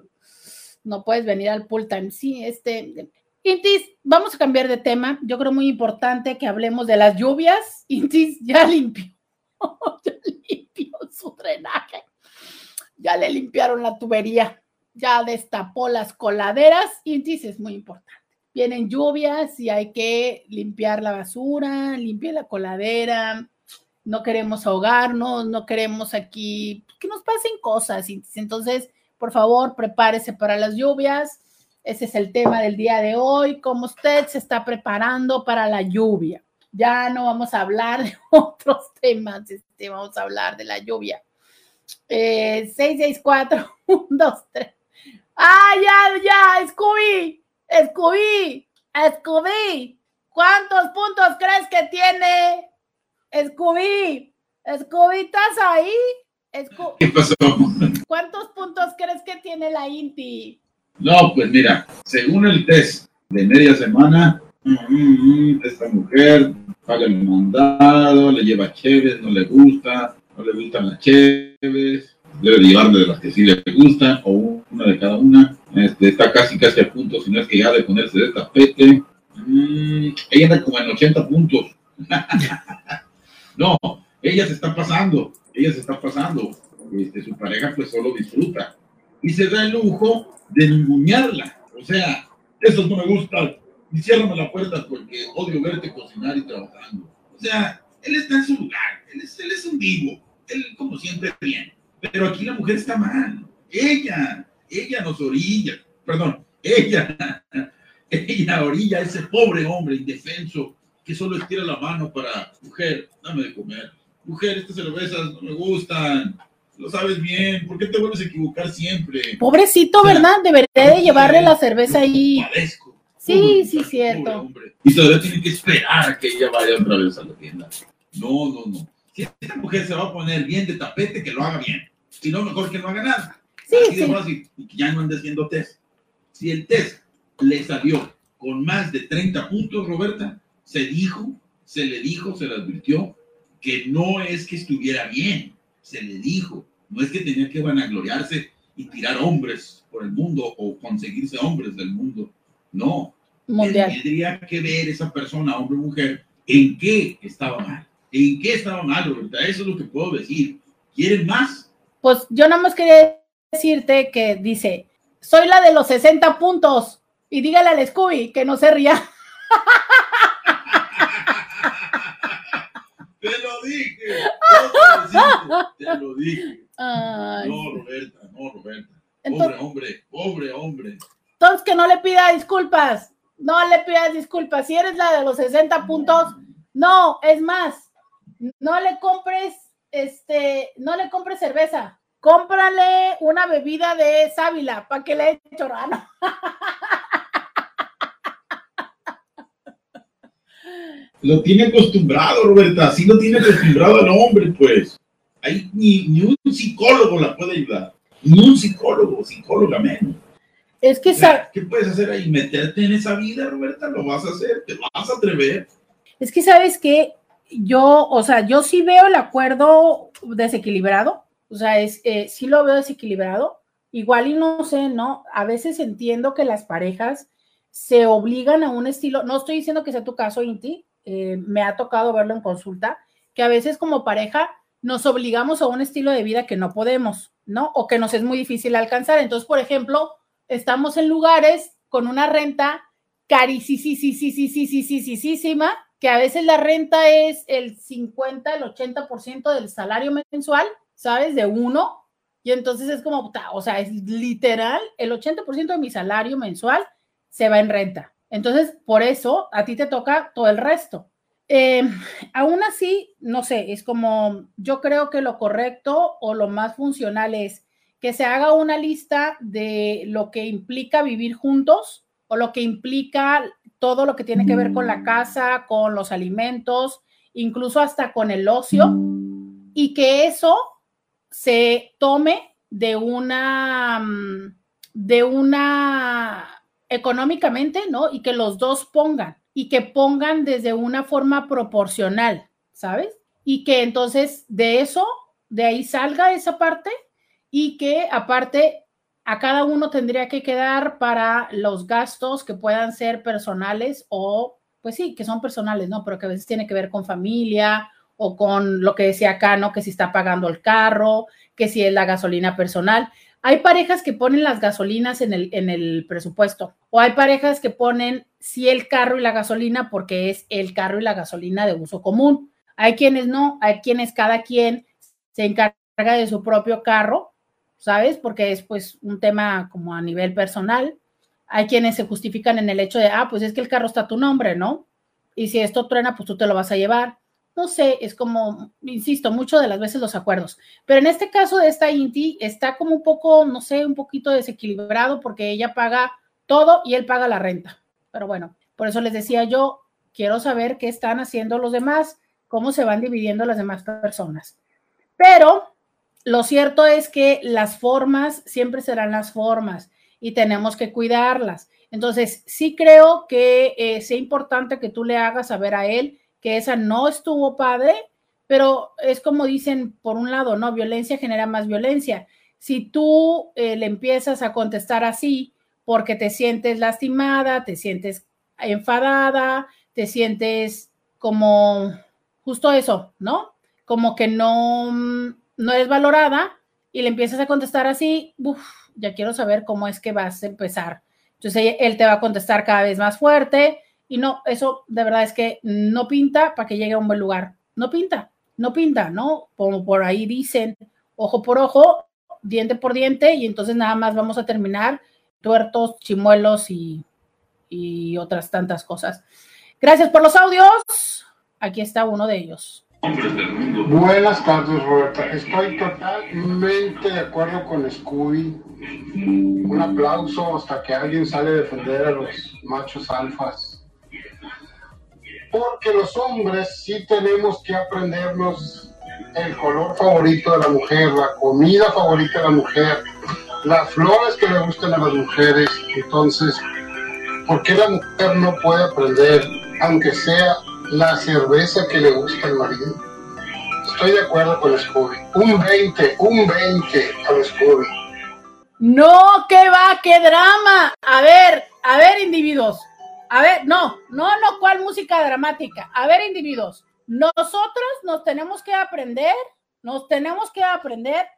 No puedes venir al pull time. Sí, este. Intis, vamos a cambiar de tema. Yo creo muy importante que hablemos de las lluvias. *laughs* Intis ya limpió, *laughs* ya limpió su drenaje, ya le limpiaron la tubería, ya destapó las coladeras. Intis es muy importante. Vienen lluvias y hay que limpiar la basura, limpiar la coladera. No queremos ahogarnos, no queremos aquí que nos pasen cosas. Entonces, por favor, prepárese para las lluvias ese es el tema del día de hoy, cómo usted se está preparando para la lluvia. Ya no vamos a hablar de *laughs* otros temas, este, vamos a hablar de la lluvia. Eh, 664 123 *laughs* ¡Ah, ya, ya! ¡Scooby! ¡Scooby! ¡Scooby! ¿Cuántos puntos crees que tiene? ¡Scooby! ¡Scooby, estás ahí! ¿Qué pasó? ¿Cuántos puntos crees que tiene la Inti? No, pues mira, según el test de media semana, mm, mm, mm, esta mujer paga el mandado, le lleva cheves, no le gusta, no le gustan las cheves, debe llevarle de las que sí le gustan, o una de cada una. Este, está casi casi a punto, si no es que ya de ponerse de tapete. ella anda como en 80 puntos. *laughs* no, ella se está pasando, ella se está pasando. Este, su pareja pues solo disfruta y se da el lujo de ningunearla. O sea, eso no me gusta. Y ciérrame la puerta porque odio verte cocinar y trabajando. O sea, él está en su lugar. Él es, un vivo. Él, como siempre, bien. Pero aquí la mujer está mal. Ella, ella nos orilla. Perdón, ella, *laughs* ella orilla a ese pobre hombre indefenso que solo estira la mano para, mujer, dame de comer. Mujer, estas cervezas no me gustan lo sabes bien, ¿por qué te vuelves a equivocar siempre? Pobrecito, ¿verdad? Debería de llevarle la cerveza ahí. Sí, sí, cierto. Y todavía tiene que esperar a que ella vaya otra vez a la tienda. No, no, no. Si esta mujer se va a poner bien de tapete, que lo haga bien. Si no, mejor que no haga nada. Sí, sí. y que ya no ande haciendo test. Si el test le salió con más de 30 puntos, Roberta, se dijo, se le dijo, se le advirtió que no es que estuviera bien, se le dijo, no es que tenía que vanagloriarse y tirar hombres por el mundo o conseguirse hombres del mundo. No. Tendría que ver esa persona, hombre o mujer, en qué estaba mal. ¿En qué estaba mal, Roberta? Eso es lo que puedo decir. ¿Quieren más? Pues yo nada más quería decirte que dice, soy la de los 60 puntos. Y dígale al Scooby que no se ría. *laughs* Te lo dije. Te lo dije. No, Roberta, no, Roberta. Pobre hombre, pobre hombre. Entonces que no le pida disculpas. No le pidas disculpas. Si eres la de los 60 puntos, no, es más. no le compres, este, no le compres cerveza, cómprale una bebida de sábila para que le eche chorano. *laughs* Lo tiene acostumbrado, Roberta, así lo tiene acostumbrado el hombre, pues. Ahí ni, ni un psicólogo la puede ayudar, ni un psicólogo, psicóloga menos. Es que, ¿qué puedes hacer ahí? ¿Meterte en esa vida, Roberta? ¿Lo vas a hacer? ¿Te vas a atrever? Es que, ¿sabes que Yo, o sea, yo sí veo el acuerdo desequilibrado, o sea, es, eh, sí lo veo desequilibrado. Igual y no sé, ¿no? A veces entiendo que las parejas se obligan a un estilo, no estoy diciendo que sea tu caso, Inti, eh, me ha tocado verlo en consulta, que a veces como pareja nos obligamos a un estilo de vida que no podemos, ¿no? O que nos es muy difícil alcanzar. Entonces, por ejemplo, estamos en lugares con una renta carísima, que a veces la renta es el 50, el 80% del salario mensual, ¿sabes? De uno. Y entonces es como, o sea, es literal, el 80% de mi salario mensual se va en renta. Entonces, por eso a ti te toca todo el resto. Eh, *laughs* aún así, no sé, es como yo creo que lo correcto o lo más funcional es que se haga una lista de lo que implica vivir juntos o lo que implica todo lo que tiene que ver con la casa, con los alimentos, incluso hasta con el ocio, y que eso se tome de una, mm, de una, económicamente, ¿no? Y que los dos pongan, y que pongan desde una forma proporcional, ¿sabes? Y que entonces de eso, de ahí salga esa parte y que aparte a cada uno tendría que quedar para los gastos que puedan ser personales o, pues sí, que son personales, ¿no? Pero que a veces tiene que ver con familia o con lo que decía acá, ¿no? Que si está pagando el carro, que si es la gasolina personal. Hay parejas que ponen las gasolinas en el, en el presupuesto o hay parejas que ponen si el carro y la gasolina porque es el carro y la gasolina de uso común. Hay quienes no, hay quienes cada quien se encarga de su propio carro ¿sabes? Porque es pues un tema como a nivel personal. Hay quienes se justifican en el hecho de, ah, pues es que el carro está a tu nombre, ¿no? Y si esto truena, pues tú te lo vas a llevar. No sé, es como, insisto, mucho de las veces los acuerdos. Pero en este caso de esta Inti está como un poco, no sé, un poquito desequilibrado porque ella paga todo y él paga la renta. Pero bueno, por eso les decía yo, quiero saber qué están haciendo los demás, cómo se van dividiendo las demás personas. Pero lo cierto es que las formas siempre serán las formas y tenemos que cuidarlas. Entonces, sí creo que eh, sea importante que tú le hagas saber a él que esa no estuvo padre, pero es como dicen, por un lado, ¿no? Violencia genera más violencia. Si tú eh, le empiezas a contestar así porque te sientes lastimada, te sientes enfadada, te sientes como justo eso, ¿no? Como que no, no es valorada y le empiezas a contestar así, ya quiero saber cómo es que vas a empezar. Entonces él te va a contestar cada vez más fuerte y no, eso de verdad es que no pinta para que llegue a un buen lugar. No pinta, no pinta, ¿no? Como por ahí dicen, ojo por ojo, diente por diente y entonces nada más vamos a terminar tuertos, chimuelos y, y otras tantas cosas. Gracias por los audios. Aquí está uno de ellos. Buenas tardes, Roberta. Estoy totalmente de acuerdo con Scooby. Un aplauso hasta que alguien sale a defender a los machos alfas. Porque los hombres sí tenemos que aprendernos el color favorito de la mujer, la comida favorita de la mujer, las flores que le gustan a las mujeres. Entonces, ¿por qué la mujer no puede aprender, aunque sea la cerveza que le gusta al marido. Estoy de acuerdo con Scooby. Un 20, un 20 al Scooby. No, qué va, qué drama. A ver, a ver, individuos. A ver, no, no, no, ¿cuál música dramática? A ver, individuos. Nosotros nos tenemos que aprender, nos tenemos que aprender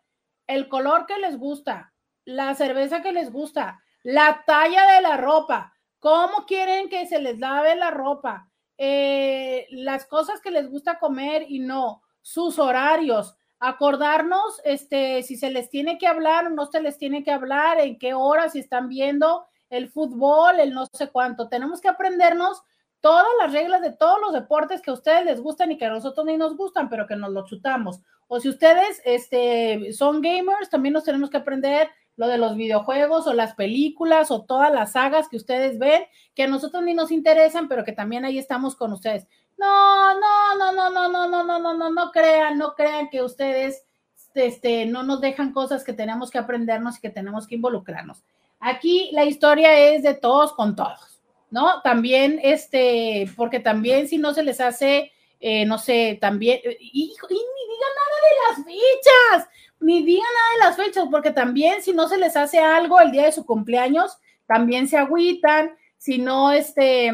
el color que les gusta, la cerveza que les gusta, la talla de la ropa, cómo quieren que se les lave la ropa, eh, las cosas que les gusta comer y no, sus horarios, acordarnos este, si se les tiene que hablar o no se les tiene que hablar, en qué horas, si están viendo el fútbol, el no sé cuánto. Tenemos que aprendernos todas las reglas de todos los deportes que a ustedes les gustan y que a nosotros ni nos gustan, pero que nos lo chutamos. O si ustedes este, son gamers, también nos tenemos que aprender lo de los videojuegos o las películas o todas las sagas que ustedes ven, que a nosotros ni nos interesan, pero que también ahí estamos con ustedes. No, no, no, no, no, no, no, no, no, no, no crean, no crean que ustedes este, no nos dejan cosas que tenemos que aprendernos y que tenemos que involucrarnos. Aquí la historia es de todos con todos, ¿no? También, este, porque también si no se les hace, eh, no sé, también, hijo, y ni digan nada de las fechas, ni digan nada de las fechas, porque también si no se les hace algo el día de su cumpleaños, también se agüitan, si no, este,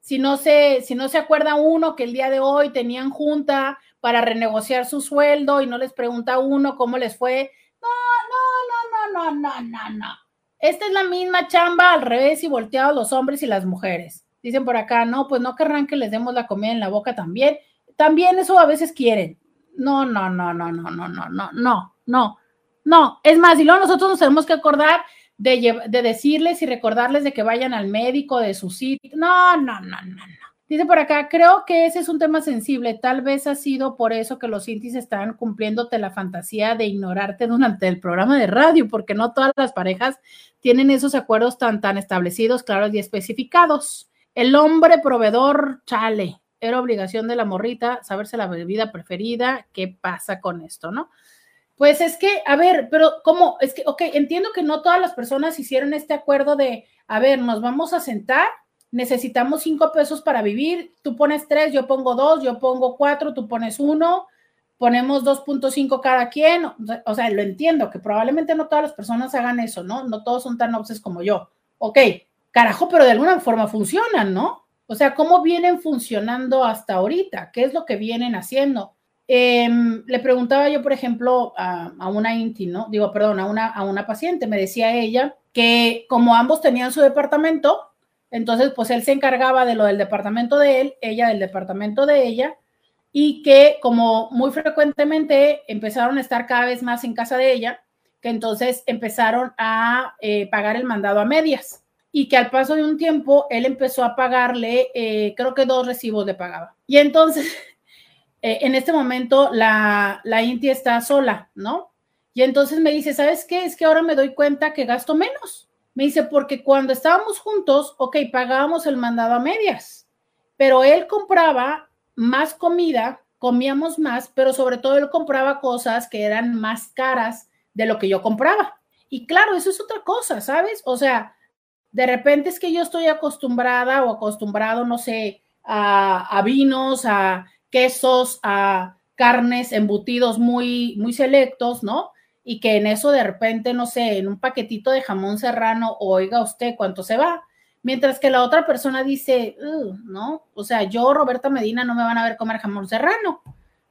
si no se, si no se acuerda uno que el día de hoy tenían junta para renegociar su sueldo y no les pregunta uno cómo les fue. No, no, no, no, no, no, no, no. Esta es la misma chamba al revés y volteados los hombres y las mujeres. Dicen por acá, no, pues no querrán que les demos la comida en la boca también. También eso a veces quieren. No, no, no, no, no, no, no, no, no, no, no. Es más, y luego nosotros nos tenemos que acordar de, de decirles y recordarles de que vayan al médico de su sitio. No, no, no, no, no. Dice por acá, creo que ese es un tema sensible. Tal vez ha sido por eso que los intis están cumpliéndote la fantasía de ignorarte durante el programa de radio, porque no todas las parejas tienen esos acuerdos tan, tan establecidos, claros y especificados. El hombre proveedor, chale, era obligación de la morrita saberse la bebida preferida. ¿Qué pasa con esto, no? Pues es que, a ver, pero ¿cómo? Es que, ok, entiendo que no todas las personas hicieron este acuerdo de, a ver, nos vamos a sentar necesitamos cinco pesos para vivir, tú pones tres, yo pongo dos, yo pongo cuatro, tú pones uno, ponemos 2.5 cada quien, o sea, lo entiendo, que probablemente no todas las personas hagan eso, ¿no? No todos son tan obses como yo. Ok, carajo, pero de alguna forma funcionan, ¿no? O sea, ¿cómo vienen funcionando hasta ahorita? ¿Qué es lo que vienen haciendo? Em, le preguntaba yo, por ejemplo, a, a, una INTI, ¿no? Digo, perdón, a una, a una paciente, me decía ella que como ambos tenían su departamento, entonces, pues él se encargaba de lo del departamento de él, ella del departamento de ella, y que como muy frecuentemente empezaron a estar cada vez más en casa de ella, que entonces empezaron a eh, pagar el mandado a medias y que al paso de un tiempo él empezó a pagarle, eh, creo que dos recibos le pagaba. Y entonces, *laughs* eh, en este momento, la, la Inti está sola, ¿no? Y entonces me dice, ¿sabes qué? Es que ahora me doy cuenta que gasto menos. Me dice, porque cuando estábamos juntos, ok, pagábamos el mandado a medias, pero él compraba más comida, comíamos más, pero sobre todo él compraba cosas que eran más caras de lo que yo compraba. Y claro, eso es otra cosa, ¿sabes? O sea, de repente es que yo estoy acostumbrada o acostumbrado, no sé, a, a vinos, a quesos, a carnes, embutidos muy, muy selectos, ¿no? Y que en eso de repente, no sé, en un paquetito de jamón serrano, oiga usted cuánto se va. Mientras que la otra persona dice, no, o sea, yo, Roberta Medina, no me van a ver comer jamón serrano.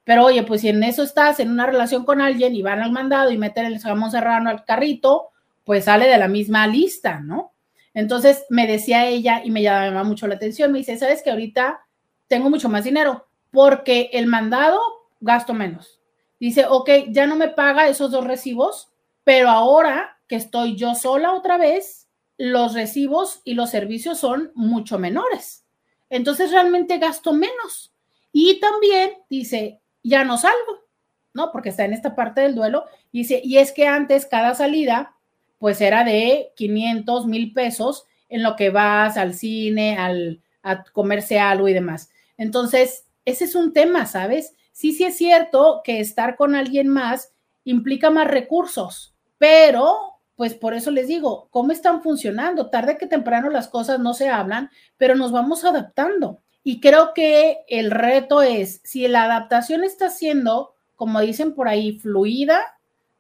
Pero oye, pues si en eso estás en una relación con alguien y van al mandado y meten el jamón serrano al carrito, pues sale de la misma lista, ¿no? Entonces me decía ella y me llamaba mucho la atención, me dice, ¿sabes que ahorita tengo mucho más dinero? Porque el mandado gasto menos Dice, ok, ya no me paga esos dos recibos, pero ahora que estoy yo sola otra vez, los recibos y los servicios son mucho menores. Entonces realmente gasto menos. Y también dice, ya no salgo, ¿no? Porque está en esta parte del duelo. Dice, y es que antes cada salida, pues era de 500 mil pesos en lo que vas al cine, al, a comerse algo y demás. Entonces, ese es un tema, ¿sabes? Sí, sí es cierto que estar con alguien más implica más recursos, pero pues por eso les digo, ¿cómo están funcionando? Tarde que temprano las cosas no se hablan, pero nos vamos adaptando. Y creo que el reto es, si la adaptación está siendo, como dicen por ahí, fluida,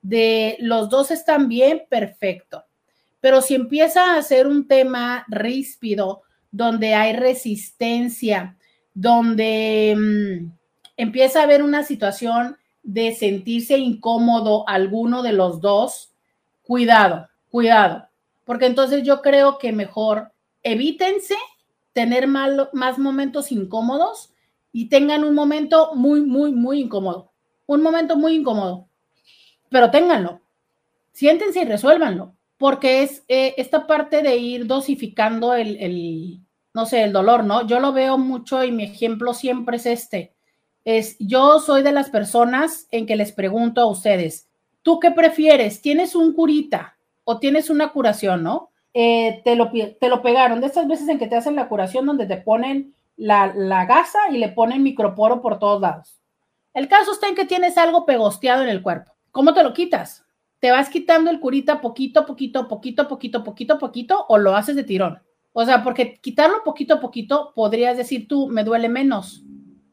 de los dos están bien, perfecto. Pero si empieza a ser un tema ríspido, donde hay resistencia, donde mm, empieza a haber una situación de sentirse incómodo alguno de los dos, cuidado, cuidado, porque entonces yo creo que mejor evítense tener más momentos incómodos y tengan un momento muy, muy, muy incómodo, un momento muy incómodo, pero ténganlo, siéntense y resuélvanlo, porque es eh, esta parte de ir dosificando el, no sé, el dolor, ¿no? Yo lo veo mucho y mi ejemplo siempre es este. Es, yo soy de las personas en que les pregunto a ustedes, ¿tú qué prefieres? ¿Tienes un curita o tienes una curación, no? Eh, te, lo, te lo pegaron, de estas veces en que te hacen la curación donde te ponen la, la gasa y le ponen microporo por todos lados. El caso está en que tienes algo pegosteado en el cuerpo. ¿Cómo te lo quitas? ¿Te vas quitando el curita poquito, poquito, poquito, poquito, poquito, poquito o lo haces de tirón? O sea, porque quitarlo poquito a poquito podrías decir tú, me duele menos.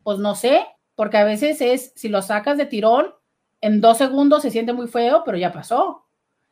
Pues no sé, porque a veces es, si lo sacas de tirón, en dos segundos se siente muy feo, pero ya pasó.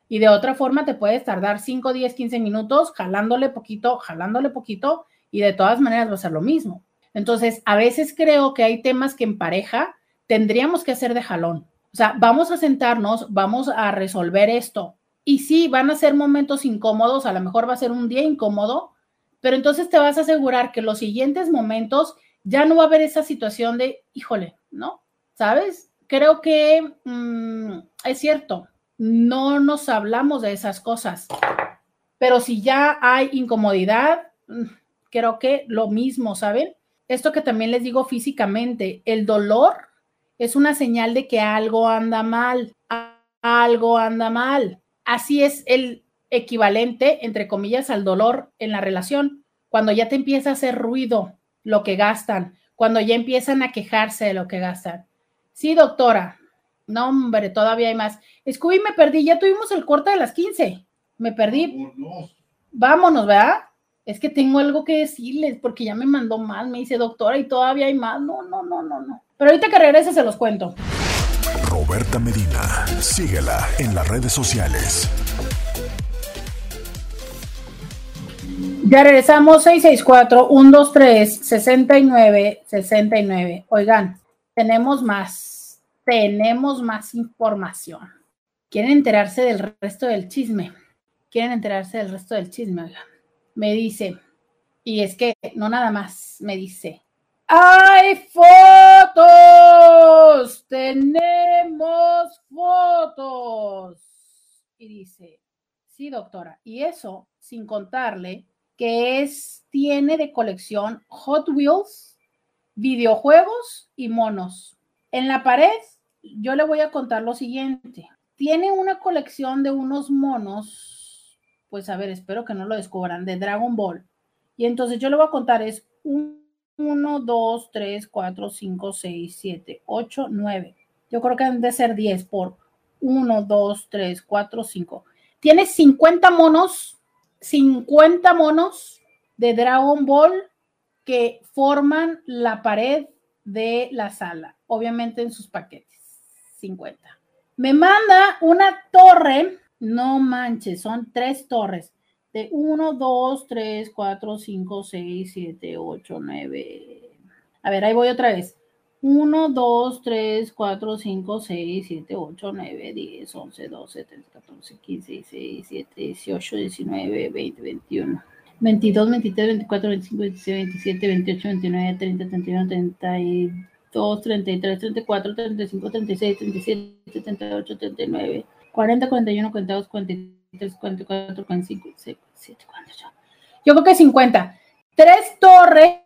Y de otra forma te puedes tardar 5, 10, 15 minutos jalándole poquito, jalándole poquito, y de todas maneras va a ser lo mismo. Entonces, a veces creo que hay temas que en pareja tendríamos que hacer de jalón. O sea, vamos a sentarnos, vamos a resolver esto. Y sí, van a ser momentos incómodos, a lo mejor va a ser un día incómodo, pero entonces te vas a asegurar que los siguientes momentos ya no va a haber esa situación de, híjole, ¿no? ¿Sabes? Creo que mm, es cierto, no nos hablamos de esas cosas, pero si ya hay incomodidad, mm, creo que lo mismo, ¿saben? Esto que también les digo físicamente, el dolor es una señal de que algo anda mal, algo anda mal. Así es el equivalente, entre comillas, al dolor en la relación, cuando ya te empieza a hacer ruido lo que gastan, cuando ya empiezan a quejarse de lo que gastan. Sí, doctora. No, hombre, todavía hay más. Scooby, me perdí, ya tuvimos el corte de las 15. Me perdí. Vámonos, ¿verdad? Es que tengo algo que decirles porque ya me mandó mal, me dice doctora y todavía hay más. No, no, no, no, no. Pero ahorita que regrese se los cuento. Roberta Medina, síguela en las redes sociales. Ya regresamos 664-123-6969. Oigan, tenemos más, tenemos más información. ¿Quieren enterarse del resto del chisme? ¿Quieren enterarse del resto del chisme? Oigan, me dice, y es que no nada más, me dice, ¡hay fotos! Tenemos fotos. Y dice, sí, doctora, y eso sin contarle que es, tiene de colección Hot Wheels, videojuegos y monos. En la pared, yo le voy a contar lo siguiente. Tiene una colección de unos monos, pues a ver, espero que no lo descubran, de Dragon Ball. Y entonces yo le voy a contar, es 1, 2, 3, 4, 5, 6, 7, 8, 9. Yo creo que han de ser 10 por 1, 2, 3, 4, 5. Tiene 50 monos 50 monos de Dragon Ball que forman la pared de la sala, obviamente en sus paquetes. 50. Me manda una torre, no manches, son tres torres de 1, 2, 3, 4, 5, 6, 7, 8, 9. A ver, ahí voy otra vez. 1, 2, 3, 4, 5, 6, 7, 8, 9, 10, 11, 12, 13, 14, 15, 16, 17, 18, 19, 20, 21, 22, 23, 24, 25, 26, 27, 28, 29, 30, 31, 32, 33, 34, 35, 36, 37, 38, 39, 40, 41, 42, 43, 44, 45, 46, 47, 48. Yo creo que 50. Tres torres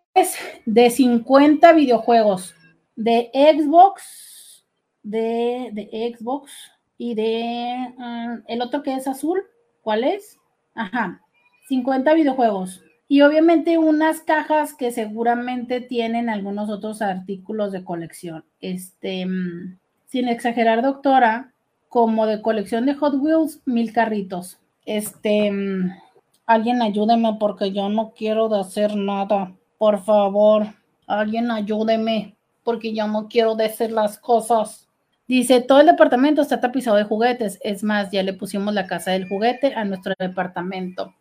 de 50 videojuegos de Xbox, de, de Xbox y de um, el otro que es azul, ¿cuál es? Ajá, 50 videojuegos. Y obviamente unas cajas que seguramente tienen algunos otros artículos de colección. Este, mm, sin exagerar, doctora, como de colección de Hot Wheels, mil carritos. Este, mm, alguien ayúdeme porque yo no quiero de hacer nada. Por favor, alguien ayúdeme porque yo no quiero decir las cosas. Dice, todo el departamento está tapizado de juguetes. Es más, ya le pusimos la casa del juguete a nuestro departamento.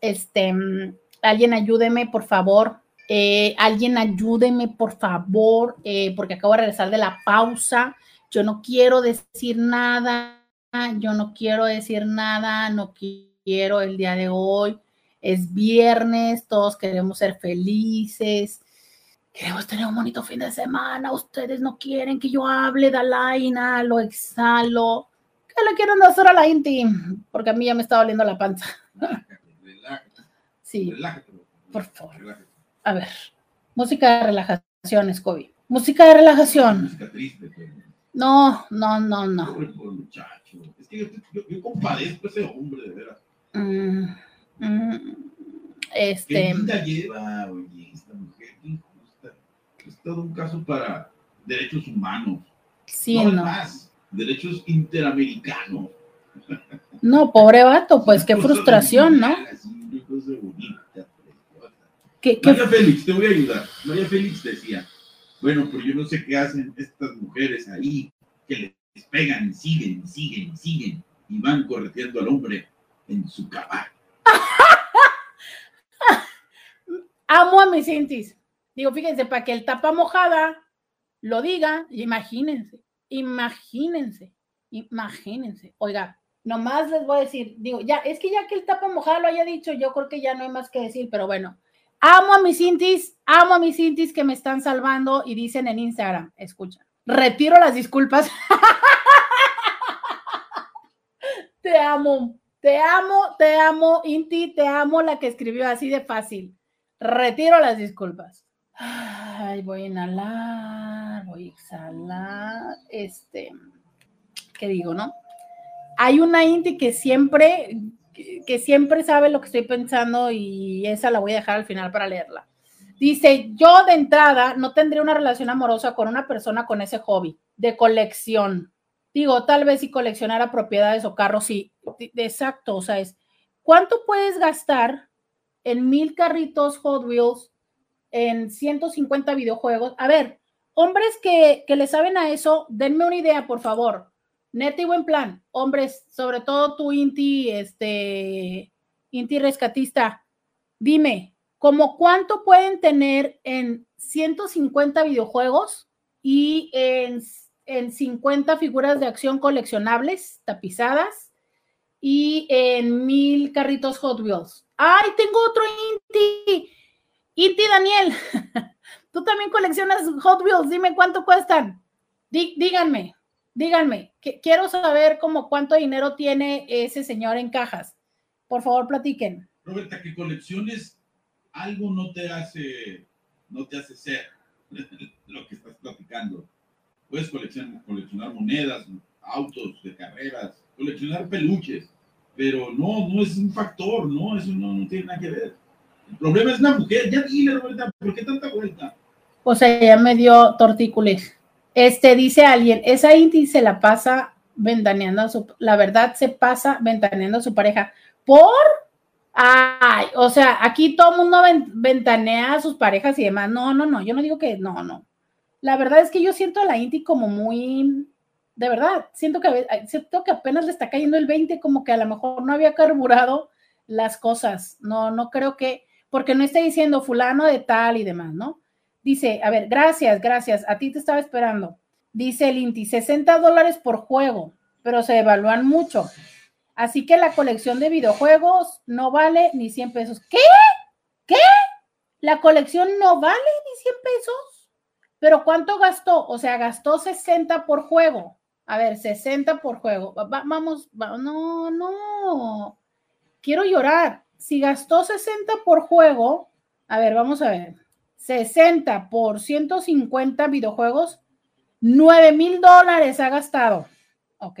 Este, mm, alguien ayúdeme, por favor. Eh, alguien ayúdeme, por favor, eh, porque acabo de regresar de la pausa. Yo no quiero decir nada. Yo no quiero decir nada. No quiero el día de hoy. Es viernes. Todos queremos ser felices queremos tener un bonito fin de semana, ustedes no quieren que yo hable, Dalaina, lo exhalo. ¿Qué le quieren hacer a la Inti? Porque a mí ya me está doliendo la panza. Sí. por favor. A ver, música de relajación, Scooby. Música de relajación. Música triste, pues. No, no, no, no. Muchacho. Es que yo, yo, yo compadezco a ese hombre, de veras. Mm, mm, ¿Qué este, vida lleva, oye, esta mujer? Es todo un caso para derechos humanos. sí, no, no. más, derechos interamericanos. No, pobre vato, pues *laughs* qué frustración, ¿no? bonita. Qué, qué- María Félix, te voy a ayudar. María Félix decía, bueno, pero yo no sé qué hacen estas mujeres ahí, que les pegan y siguen y siguen y siguen y van correteando al hombre en su caballo. *laughs* Amo a mis intis. Digo, fíjense, para que el tapa mojada lo diga, imagínense, imagínense, imagínense. Oiga, nomás les voy a decir, digo, ya, es que ya que el tapa mojada lo haya dicho, yo creo que ya no hay más que decir, pero bueno, amo a mis intis, amo a mis intis que me están salvando y dicen en Instagram, escucha, retiro las disculpas. *laughs* te amo, te amo, te amo, Inti, te amo la que escribió así de fácil. Retiro las disculpas. Voy a inhalar, voy a exhalar. Este, ¿qué digo, no? Hay una Inti que siempre, que, siempre sabe lo que estoy pensando y esa la voy a dejar al final para leerla. Dice, yo de entrada no tendría una relación amorosa con una persona con ese hobby de colección. Digo, tal vez si coleccionara propiedades o carros, sí. Exacto, o sea, es, ¿cuánto puedes gastar en mil carritos Hot Wheels, en 150 videojuegos? A ver, hombres que, que le saben a eso, denme una idea, por favor. Neta y buen plan. Hombres, sobre todo tú, Inti, este, Inti rescatista, dime, ¿cómo cuánto pueden tener en 150 videojuegos y en, en 50 figuras de acción coleccionables, tapizadas, y en mil carritos Hot Wheels? ¡Ay, tengo otro Inti! Inti Daniel, *laughs* tú también coleccionas Hot Wheels, dime cuánto cuestan. Dí- díganme, díganme, que, quiero saber como cuánto dinero tiene ese señor en cajas. Por favor, platiquen. Roberta, que colecciones algo no te hace, no te hace ser *laughs* lo que estás platicando. Puedes coleccionar, coleccionar monedas, autos de carreras, coleccionar peluches, pero no, no es un factor, no, eso no, no tiene nada que ver. Problema es la mujer, ya dile, Roberta, ¿por qué tanta vuelta? O sea, ya me dio tortícolis. Este dice alguien, esa Inti se la pasa ventaneando a su, la verdad se pasa ventaneando a su pareja. ¿Por? Ay, o sea, aquí todo el mundo ven- ventanea a sus parejas y demás. No, no, no, yo no digo que no, no. La verdad es que yo siento a la Inti como muy, de verdad, siento que, siento que apenas le está cayendo el 20, como que a lo mejor no había carburado las cosas. No, no creo que, porque no está diciendo fulano de tal y demás, ¿no? Dice, a ver, gracias, gracias, a ti te estaba esperando. Dice el Inti, 60 dólares por juego, pero se evalúan mucho. Así que la colección de videojuegos no vale ni 100 pesos. ¿Qué? ¿Qué? La colección no vale ni 100 pesos. Pero ¿cuánto gastó? O sea, gastó 60 por juego. A ver, 60 por juego. Va- va- vamos, va- no, no. Quiero llorar. Si gastó 60 por juego, a ver, vamos a ver. 60 por 150 videojuegos, 9 mil dólares ha gastado. Ok,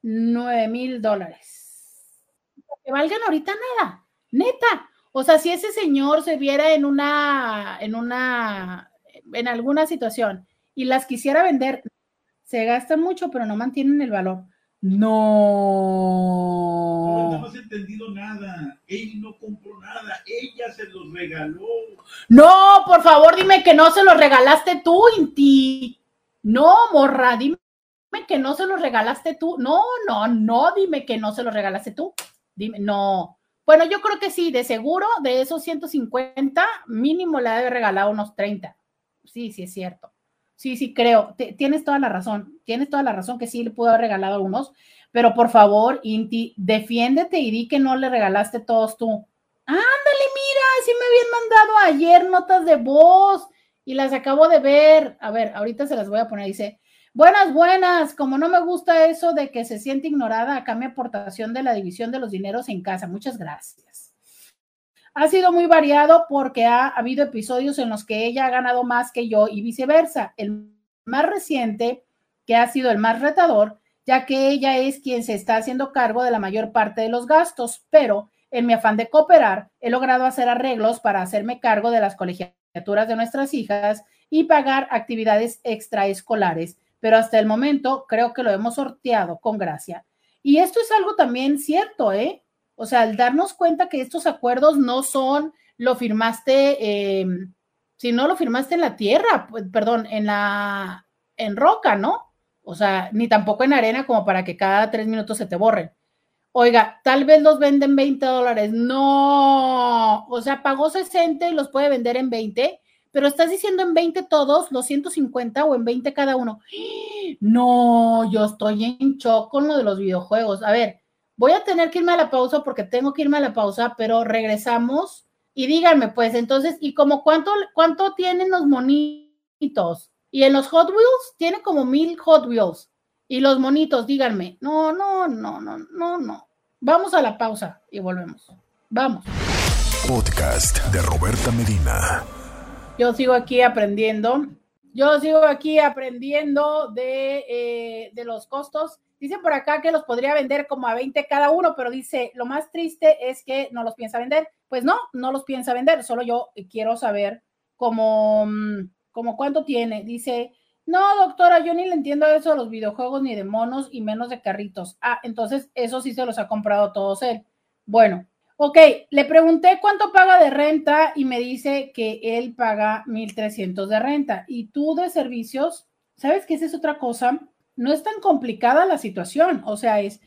9 mil dólares. Que valgan ahorita nada, neta. O sea, si ese señor se viera en una, en una, en alguna situación y las quisiera vender, se gastan mucho, pero no mantienen el valor. No. no has entendido nada. Él no compró nada, ella se los regaló. No, por favor, dime que no se los regalaste tú, Inti. No, morra, dime que no se los regalaste tú. No, no, no, dime que no se los regalaste tú. Dime, no. Bueno, yo creo que sí, de seguro, de esos 150, mínimo le ha de haber regalado unos 30. Sí, sí, es cierto. Sí, sí, creo. Tienes toda la razón. Tienes toda la razón que sí le pudo haber regalado unos. Pero por favor, Inti, defiéndete y di que no le regalaste todos tú. Ándale, mira, sí me habían mandado ayer notas de voz y las acabo de ver. A ver, ahorita se las voy a poner. Dice, buenas, buenas, como no me gusta eso de que se siente ignorada, acá mi aportación de la división de los dineros en casa. Muchas gracias. Ha sido muy variado porque ha habido episodios en los que ella ha ganado más que yo y viceversa. El más reciente, que ha sido el más retador, ya que ella es quien se está haciendo cargo de la mayor parte de los gastos, pero en mi afán de cooperar, he logrado hacer arreglos para hacerme cargo de las colegiaturas de nuestras hijas y pagar actividades extraescolares, pero hasta el momento creo que lo hemos sorteado con gracia. Y esto es algo también cierto, ¿eh? O sea, al darnos cuenta que estos acuerdos no son, lo firmaste, eh, si no lo firmaste en la tierra, pues, perdón, en la, en roca, ¿no? O sea, ni tampoco en arena como para que cada tres minutos se te borren. Oiga, tal vez los venden 20 dólares. No, o sea, pagó 60 y los puede vender en 20, pero estás diciendo en 20 todos, los 150 o en 20 cada uno. No, yo estoy en shock con lo de los videojuegos. A ver, voy a tener que irme a la pausa porque tengo que irme a la pausa, pero regresamos y díganme, pues entonces, ¿y como cuánto, cuánto tienen los monitos? Y en los Hot Wheels tiene como mil Hot Wheels. Y los monitos, díganme, no, no, no, no, no, no. Vamos a la pausa y volvemos. Vamos. Podcast de Roberta Medina. Yo sigo aquí aprendiendo. Yo sigo aquí aprendiendo de, eh, de los costos. Dice por acá que los podría vender como a 20 cada uno, pero dice, lo más triste es que no los piensa vender. Pues no, no los piensa vender, solo yo quiero saber cómo, mm, como cuánto tiene. Dice, no, doctora, yo ni le entiendo eso de los videojuegos ni de monos y menos de carritos. Ah, entonces eso sí se los ha comprado todos él. Bueno, ok, le pregunté cuánto paga de renta y me dice que él paga 1.300 de renta. Y tú de servicios, ¿sabes qué esa es otra cosa? No es tan complicada la situación. O sea, es,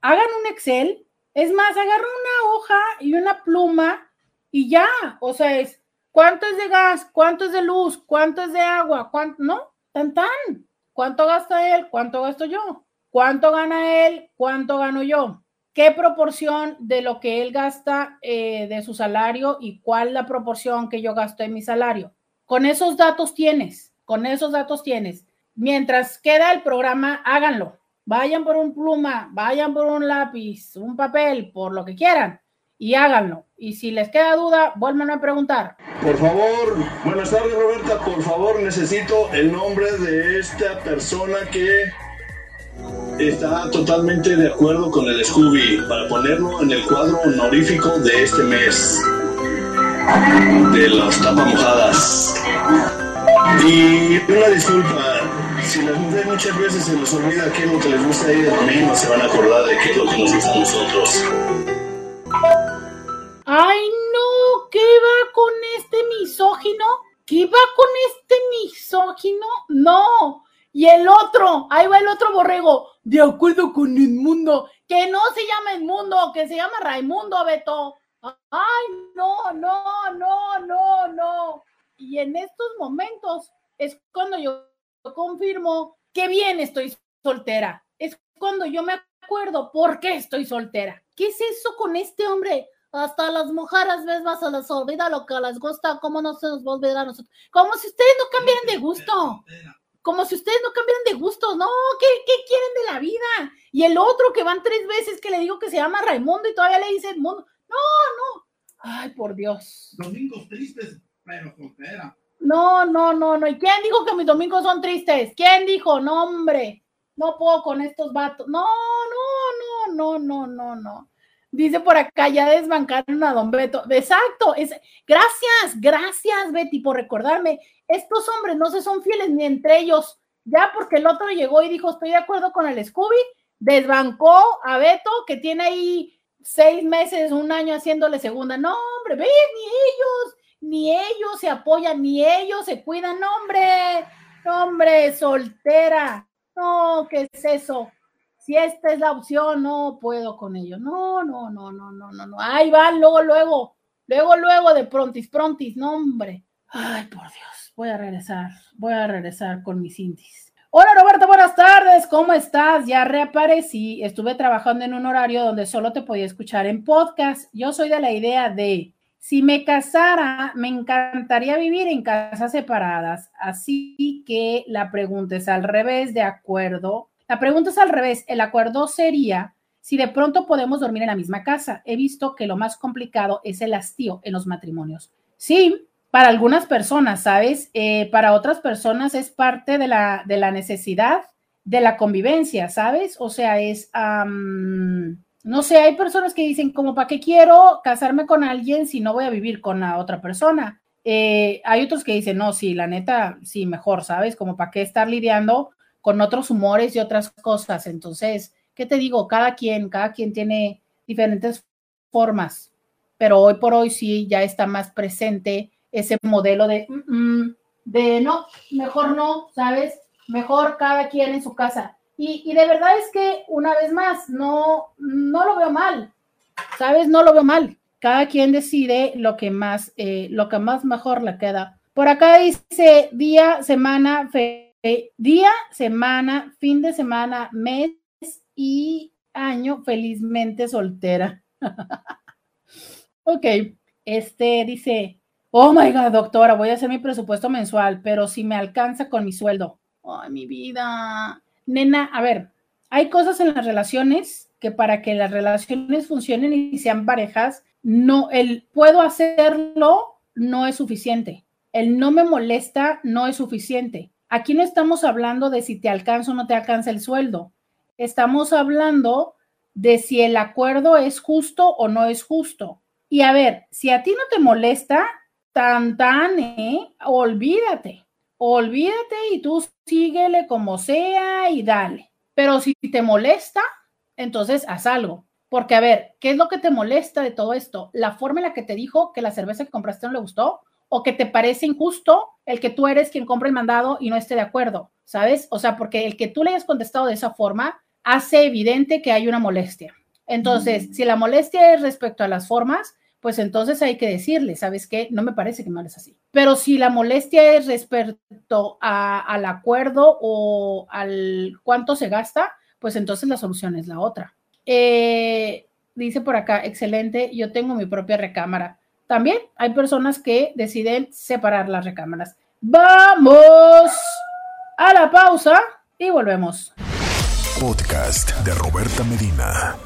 hagan un Excel. Es más, agarra una hoja y una pluma y ya. O sea, es, ¿Cuánto es de gas? ¿Cuánto es de luz? ¿Cuánto es de agua? ¿Cuánto? No, tan tan. ¿Cuánto gasta él? ¿Cuánto gasto yo? ¿Cuánto gana él? ¿Cuánto gano yo? ¿Qué proporción de lo que él gasta eh, de su salario y cuál la proporción que yo gasto en mi salario? Con esos datos tienes, con esos datos tienes. Mientras queda el programa, háganlo. Vayan por un pluma, vayan por un lápiz, un papel, por lo que quieran y háganlo. Y si les queda duda, vuelvan a preguntar. Por favor, buenas tardes Roberta, por favor necesito el nombre de esta persona que está totalmente de acuerdo con el Scooby para ponerlo en el cuadro honorífico de este mes de las tapamojadas. Y una disculpa, si las mujeres muchas veces se nos olvida qué es lo que les gusta a ellas, no se van a acordar de qué es lo que nos gusta a nosotros. Ay, no, ¿qué va con este misógino? ¿Qué va con este misógino? No. Y el otro, ahí va el otro borrego, de acuerdo con Inmundo, que no se llama Inmundo, que se llama Raimundo Beto. Ay, no, no, no, no, no. Y en estos momentos es cuando yo confirmo que bien estoy soltera. Es cuando yo me acuerdo por qué estoy soltera. ¿Qué es eso con este hombre? Hasta las mujeres, ves, más se les olvida lo que les gusta, ¿cómo no se nos va a olvidar a nosotros? Como si ustedes no cambiaran de gusto. Como si ustedes no cambiaran de gusto, no, ¿qué, ¿qué, quieren de la vida? Y el otro que van tres veces que le digo que se llama Raimundo y todavía le dice Edmundo. No, no. Ay, por Dios. Domingos tristes, pero soltera. No, no, no, no. ¿Y quién dijo que mis domingos son tristes? ¿Quién dijo? No, hombre. No puedo con estos vatos. No, no, no, no, no, no, no. Dice por acá, ya desbancaron a don Beto. Exacto, es, gracias, gracias Betty por recordarme. Estos hombres no se son fieles ni entre ellos. Ya porque el otro llegó y dijo, estoy de acuerdo con el Scooby, desbancó a Beto, que tiene ahí seis meses, un año haciéndole segunda. No, hombre, ve, ni ellos, ni ellos se apoyan, ni ellos se cuidan, hombre, hombre, soltera. No, ¿qué es eso? si esta es la opción, no puedo con ello. No, no, no, no, no, no, no. Ahí van, luego, luego, luego, luego de prontis, prontis, no, hombre. Ay, por Dios, voy a regresar, voy a regresar con mis indies. Hola Roberto, buenas tardes, ¿cómo estás? Ya reaparecí, estuve trabajando en un horario donde solo te podía escuchar en podcast. Yo soy de la idea de, si me casara, me encantaría vivir en casas separadas, así que la pregunta es al revés, ¿de acuerdo? La pregunta es al revés. El acuerdo sería si de pronto podemos dormir en la misma casa. He visto que lo más complicado es el hastío en los matrimonios. Sí, para algunas personas, ¿sabes? Eh, para otras personas es parte de la, de la necesidad de la convivencia, ¿sabes? O sea, es, no sé, hay personas que dicen, como, ¿para qué quiero casarme con alguien si no voy a vivir con la otra persona? Eh, hay otros que dicen, no, sí, la neta, sí, mejor, ¿sabes? Como, ¿para qué estar lidiando con otros humores y otras cosas? Entonces, ¿qué te digo? Cada quien, cada quien tiene diferentes formas, pero hoy por hoy sí ya está más presente ese modelo de, mm, mm, de no, mejor no, ¿sabes? mejor cada quien en su casa. Y, de verdad es que, una vez más, no, no lo veo mal, ¿sabes? No lo veo mal. Cada quien decide lo que más, eh, lo que más mejor le queda. Por acá dice día, semana, día, semana, fin de semana, mes y año felizmente soltera. *laughs* ok, este dice, oh my God, doctora, voy a hacer mi presupuesto mensual, pero si me alcanza con mi sueldo. Ay, mi vida. Nena, a ver, hay cosas en las relaciones que para que las relaciones funcionen y sean parejas, no, el puedo hacerlo no es suficiente. El no me molesta no es suficiente. Aquí no estamos hablando de si te alcanza o no te alcanza el sueldo. Estamos hablando de si el acuerdo es justo o no es justo. Y a ver, si a ti no te molesta, tan tan, ¿eh? olvídate olvídate y tú síguele como sea y dale. Pero si te molesta, entonces haz algo. Porque, a ver, ¿qué es lo que te molesta de todo esto? ¿La forma en la que te dijo que la cerveza que compraste no le gustó? ¿O que te parece injusto el que tú eres quien compra el mandado y no esté de acuerdo? ¿Sabes? O sea, porque el que tú le hayas contestado de esa forma hace evidente que hay una molestia. Entonces, mm. si la molestia es respecto a las formas, pues entonces hay que decirle, ¿sabes qué? No me parece que no es así. Pero si la molestia es respecto al acuerdo o al cuánto se gasta, pues entonces la solución es la otra. Eh, dice por acá, excelente, yo tengo mi propia recámara. También hay personas que deciden separar las recámaras. Vamos a la pausa y volvemos. Podcast de Roberta Medina.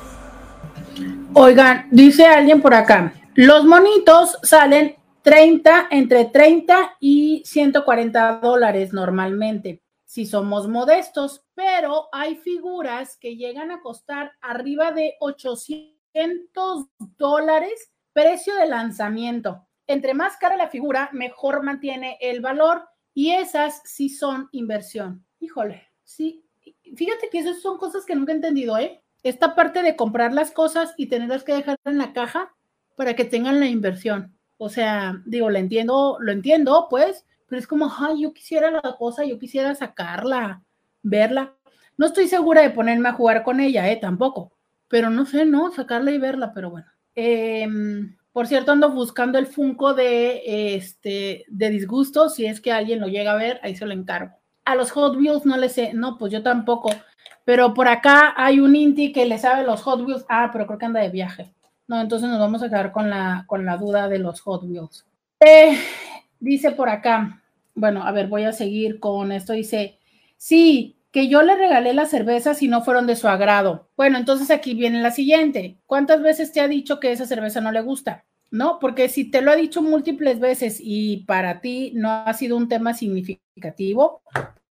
Oigan, dice alguien por acá, los monitos salen 30, entre 30 y 140 dólares normalmente, si somos modestos, pero hay figuras que llegan a costar arriba de 800 dólares precio de lanzamiento. Entre más cara la figura, mejor mantiene el valor y esas sí son inversión. Híjole, sí. Fíjate que esas son cosas que nunca he entendido, ¿eh? Esta parte de comprar las cosas y tenerlas que dejar en la caja, para que tengan la inversión. O sea, digo, lo entiendo, lo entiendo, pues, pero es como, ay, yo quisiera la cosa, yo quisiera sacarla, verla. No estoy segura de ponerme a jugar con ella, eh, tampoco, pero no sé, ¿no? Sacarla y verla, pero bueno. Em, por cierto, ando buscando el Funko de, este, de disgusto, si es que alguien lo llega a ver, ahí se lo encargo. A los Hot Wheels no les sé, no, pues yo tampoco, pero por acá hay un Inti que le sabe los Hot Wheels, ah, pero creo que anda de viaje. No, entonces nos vamos a quedar con la, con la duda de los Hot Wheels. Eh, dice por acá, bueno, a ver, voy a seguir con esto. Dice, sí, que yo le regalé las cervezas y no fueron de su agrado. Bueno, entonces aquí viene la siguiente. ¿Cuántas veces te ha dicho que esa cerveza no le gusta? ¿No? Porque si te lo ha dicho múltiples veces y para ti no ha sido un tema significativo,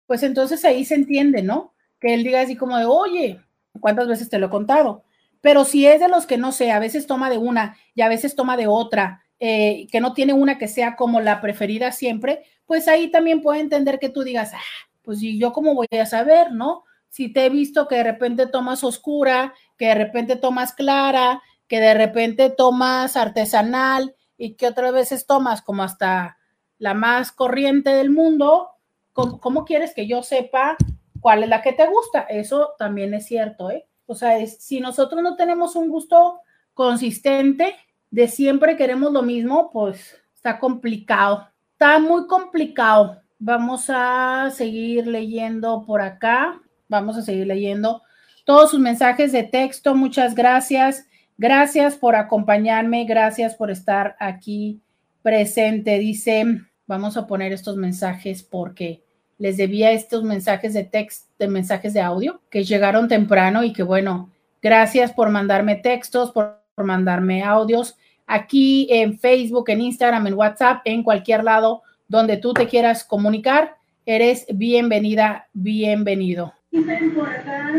pues entonces ahí se entiende, ¿no? Que él diga así como de, oye, ¿cuántas veces te lo he contado? Pero si es de los que no sé, a veces toma de una y a veces toma de otra, eh, que no tiene una que sea como la preferida siempre, pues ahí también puede entender que tú digas, ah, pues y yo cómo voy a saber, ¿no? Si te he visto que de repente tomas oscura, que de repente tomas clara, que de repente tomas artesanal y que otras veces tomas como hasta la más corriente del mundo, cómo quieres que yo sepa cuál es la que te gusta? Eso también es cierto, ¿eh? O sea, si nosotros no tenemos un gusto consistente, de siempre queremos lo mismo, pues está complicado. Está muy complicado. Vamos a seguir leyendo por acá. Vamos a seguir leyendo todos sus mensajes de texto. Muchas gracias. Gracias por acompañarme. Gracias por estar aquí presente. Dice, vamos a poner estos mensajes porque les debía estos mensajes de texto, de mensajes de audio que llegaron temprano y que bueno, Gracias por mandarme textos, por, por mandarme audios aquí en Facebook, en Instagram, en WhatsApp, en cualquier lado donde tú te quieras comunicar. Eres bienvenida, bienvenido.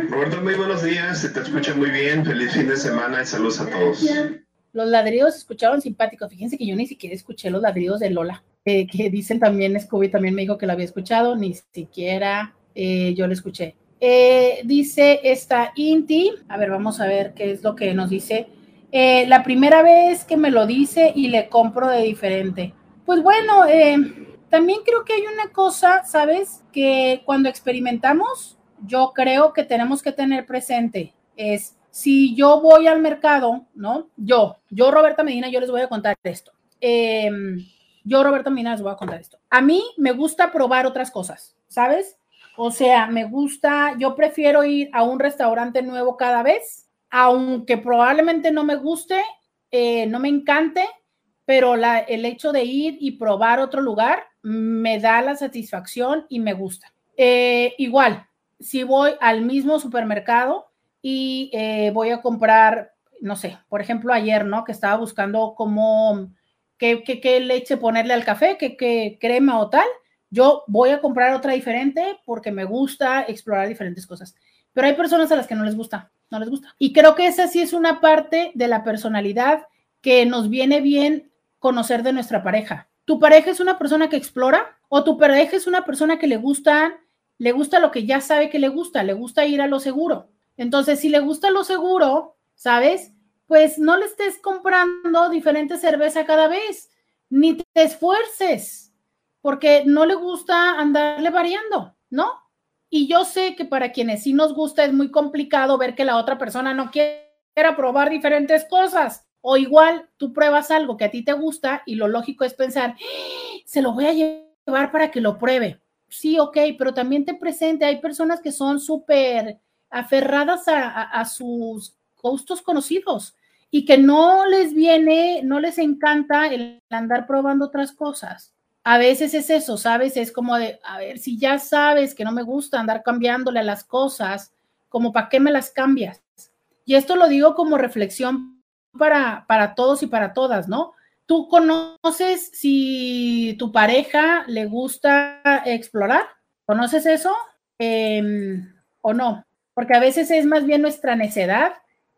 Roberto, muy buenos días, se te escucha muy bien, feliz fin de semana y saludos a todos. Los ladridos se escucharon simpáticos. Fíjense que yo ni siquiera escuché los ladridos de Lola, eh, que dicen también, Scooby también me dijo que lo había escuchado, ni siquiera eh, yo lo escuché. Eh, dice esta Inti, a ver, vamos a ver qué es lo que nos dice. la primera vez que me lo dice y le compro de diferente. Pues bueno, también creo que hay una cosa, ¿sabes? Que cuando experimentamos, yo creo que tenemos que tener presente es si yo voy al mercado, ¿no? Yo, yo Roberta Medina, yo les voy a contar esto. Em, yo Roberta Medina les voy a contar esto. A mí me gusta probar otras cosas, ¿sabes? O sea, me gusta, yo prefiero ir a un restaurante nuevo cada vez, aunque probablemente no me guste, eh, no me encante, pero el hecho de ir y probar otro lugar me da la satisfacción y me gusta. Eh, igual, si voy al mismo supermercado y eh, voy a comprar, no sé, por ejemplo, ayer, ¿no? Que estaba buscando cómo, qué, qué, leche ponerle al café, qué, qué crema o tal. Yo voy a comprar otra diferente porque me gusta explorar diferentes cosas. Pero hay personas a las que no les gusta, no les gusta. Y creo que esa sí es una parte de la personalidad que nos viene bien conocer de nuestra pareja. ¿Tu pareja es una persona que explora o tu pareja es una persona que le gusta le gusta lo que ya sabe que le gusta, le gusta ir a lo seguro. Entonces, si le gusta lo seguro, ¿sabes? Pues no le estés comprando diferente cerveza cada vez, ni te esfuerces, porque no le gusta andarle variando, ¿no? Y yo sé que para quienes sí nos gusta es muy complicado ver que la otra persona no quiera probar diferentes cosas. O igual tú pruebas algo que a ti te gusta y lo lógico es pensar, ¡Ah! se lo voy a llevar para que lo pruebe sí, ok, pero también te presente, hay personas que son súper aferradas a, sus gustos conocidos y que no les viene, no les encanta el andar probando otras cosas. A veces es eso, ¿sabes? Es como de, a ver, si ya sabes que no me gusta andar cambiándole a las cosas, como para qué me las cambias. Y esto lo digo como reflexión para, para todos y para todas, ¿no? ¿Tú conoces si tu pareja le gusta explorar? ¿Conoces eso em, o no? Porque a veces es más bien nuestra necedad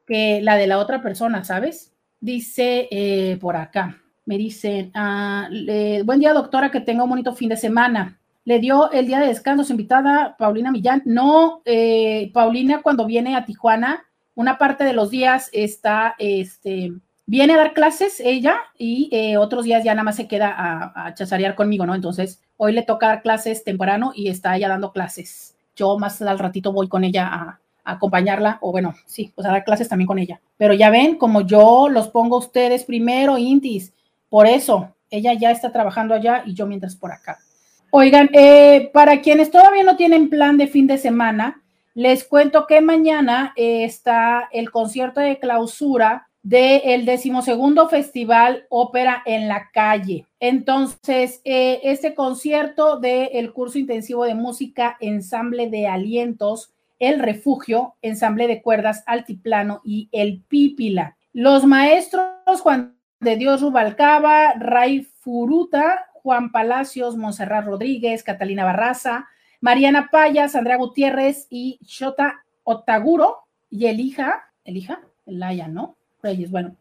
que la de la otra persona, ¿sabes? Dice eh, por acá, me dice, ah, buen día doctora, que tenga un bonito fin de semana. Le dio el día de descanso su invitada Paulina Millán. No, eh, Paulina cuando viene a Tijuana, una parte de los días está, este, viene a dar clases ella y eh, otros días ya nada más se queda a, chazarear conmigo, ¿no? Entonces, hoy le toca dar clases temprano y está ella dando clases. Yo más al ratito voy con ella a, acompañarla, o bueno, sí, pues a dar clases también con ella. Pero ya ven, como yo los pongo a ustedes primero, Intis, por eso ella ya está trabajando allá y yo mientras por acá. Oigan, eh, para quienes todavía no tienen plan de fin de semana, les cuento que mañana eh, está el concierto de clausura del decimosegundo Festival Ópera en la Calle. Entonces, eh, este concierto del curso intensivo de música, ensamble de alientos, El Refugio, ensamble de cuerdas Altiplano y El Pípila. Los maestros Juan de Dios Rubalcaba, Ray Furuta, Juan Palacios, Monserrat Rodríguez, Catalina Barraza, Mariana Payas, Andrea Gutiérrez y Shota Otaguro y Elija, Elija, Elaya, ¿no? Reyes. Bueno,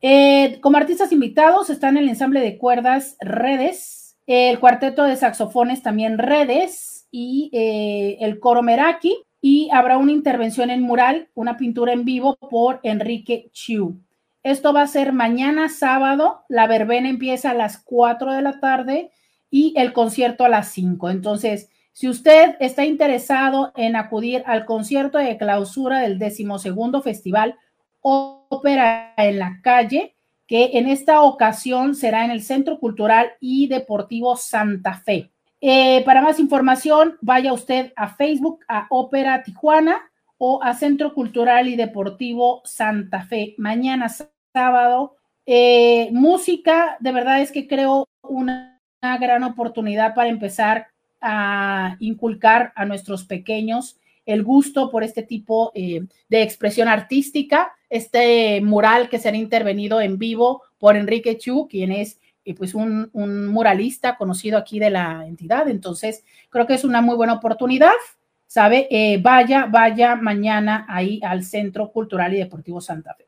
eh, como artistas invitados están el ensamble de cuerdas Redes, el cuarteto de saxofones también Redes y eh, el coro Meraki. Y habrá una intervención en mural, una pintura en vivo por Enrique Chiu. Esto va a ser mañana sábado. La verbena empieza a las 4 de la tarde y el concierto a las 5. Entonces, si usted está interesado en acudir al concierto de clausura del decimosegundo festival ópera en la calle, que en esta ocasión será en el Centro Cultural y Deportivo Santa Fe. Eh, para más información, vaya usted a Facebook, a Ópera Tijuana o a Centro Cultural y Deportivo Santa Fe. Mañana sábado, eh, música, de verdad es que creo una, gran oportunidad para empezar a inculcar a nuestros pequeños el gusto por este tipo eh, de expresión artística, este mural que será intervenido en vivo por Enrique Chu, quien es eh, pues un, muralista conocido aquí de la entidad. Entonces, creo que es una muy buena oportunidad, ¿sabe? Eh, vaya, vaya mañana ahí al Centro Cultural y Deportivo Santa Fe.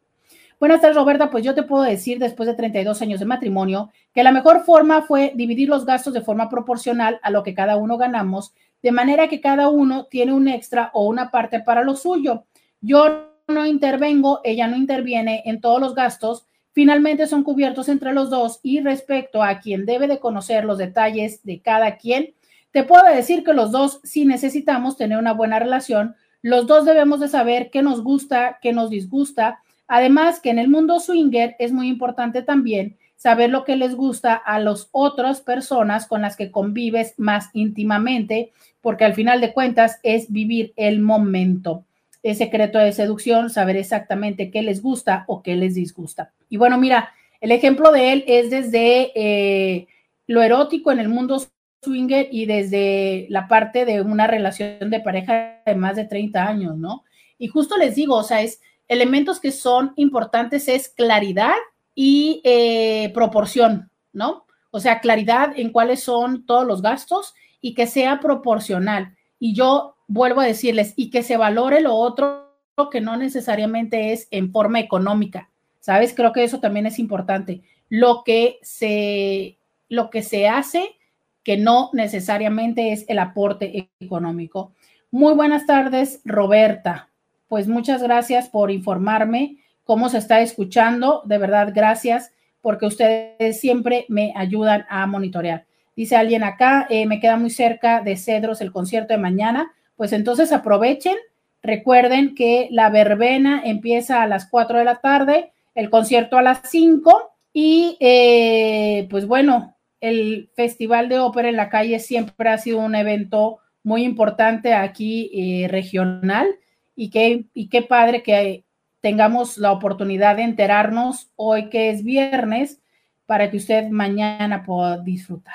Buenas tardes, Roberta. Pues yo te puedo decir, después de 32 años de matrimonio, que la mejor forma fue dividir los gastos de forma proporcional a lo que cada uno ganamos, de manera que cada uno tiene un extra o una parte para lo suyo. Yo no intervengo, ella no interviene en todos los gastos, finalmente son cubiertos entre los dos y respecto a quien debe de conocer los detalles de cada quien, te puedo decir que los dos, si necesitamos tener una buena relación, los dos debemos de saber qué nos gusta, qué nos disgusta, Además, que en el mundo swinger es muy importante también saber lo que les gusta a las otras personas con las que convives más íntimamente, porque al final de cuentas es vivir el momento. Es secreto de seducción, saber exactamente qué les gusta o qué les disgusta. Y bueno, mira, el ejemplo de él es desde eh, lo erótico en el mundo swinger y desde la parte de una relación de pareja de más de 30 años, ¿no? Y justo les digo, o sea, es elementos que son importantes es claridad y eh, proporción, ¿no? O sea, claridad en cuáles son todos los gastos y que sea proporcional. Y yo vuelvo a decirles, y que se valore lo otro que no necesariamente es en forma económica, ¿sabes? Creo que eso también es importante. Lo que se, lo que se hace que no necesariamente es el aporte económico. Muy buenas tardes, Roberta pues muchas gracias por informarme cómo se está escuchando. De verdad, gracias porque ustedes siempre me ayudan a monitorear. Dice alguien acá, eh, me queda muy cerca de Cedros el concierto de mañana. Pues entonces aprovechen. Recuerden que la verbena empieza a las 4 de la tarde, el concierto a las 5 y eh, pues bueno, el Festival de Ópera en la calle siempre ha sido un evento muy importante aquí eh, regional y qué, y qué padre que tengamos la oportunidad de enterarnos hoy que es viernes para que usted mañana pueda disfrutar.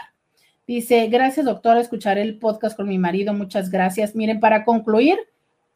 Dice, gracias doctora, escucharé el podcast con mi marido, muchas gracias. Miren, para concluir,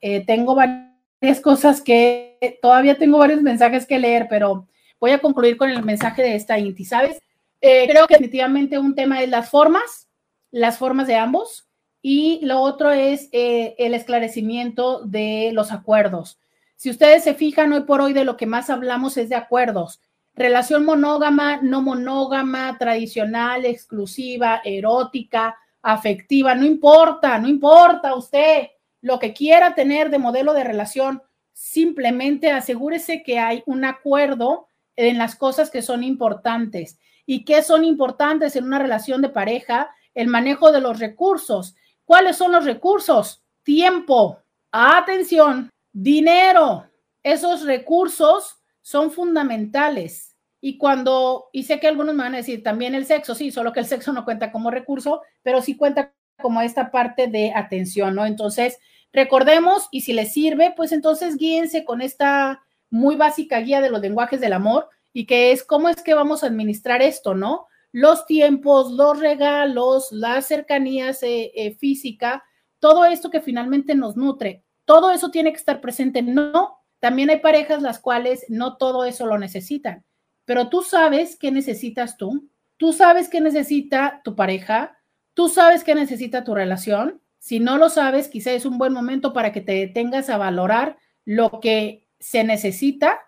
eh, tengo varias cosas que, todavía tengo varios mensajes que leer, pero voy a concluir con el mensaje de esta Inti, ¿sabes? Eh, creo que definitivamente un tema es las formas, las formas de ambos, y lo otro es eh, el esclarecimiento de los acuerdos. Si ustedes se fijan, hoy por hoy de lo que más hablamos es de acuerdos. Relación monógama, no monógama, tradicional, exclusiva, erótica, afectiva, no importa, no importa usted lo que quiera tener de modelo de relación, simplemente asegúrese que hay un acuerdo en las cosas que son importantes. ¿Y qué son importantes en una relación de pareja? El manejo de los recursos. ¿Cuáles son los recursos? Tiempo, atención, dinero. Esos recursos son fundamentales. Y cuando, y sé que algunos me van a decir también el sexo, sí, solo que el sexo no cuenta como recurso, pero sí cuenta como esta parte de atención, ¿no? Entonces, recordemos y si les sirve, pues entonces guíense con esta muy básica guía de los lenguajes del amor y que es cómo es que vamos a administrar esto, ¿no? los tiempos, los regalos, la cercanías eh, eh, física, todo esto que finalmente nos nutre, todo eso tiene que estar presente. No, también hay parejas las cuales no todo eso lo necesitan, pero tú sabes qué necesitas tú, tú sabes qué necesita tu pareja, tú sabes qué necesita tu relación. Si no lo sabes, quizá es un buen momento para que te detengas a valorar lo que se necesita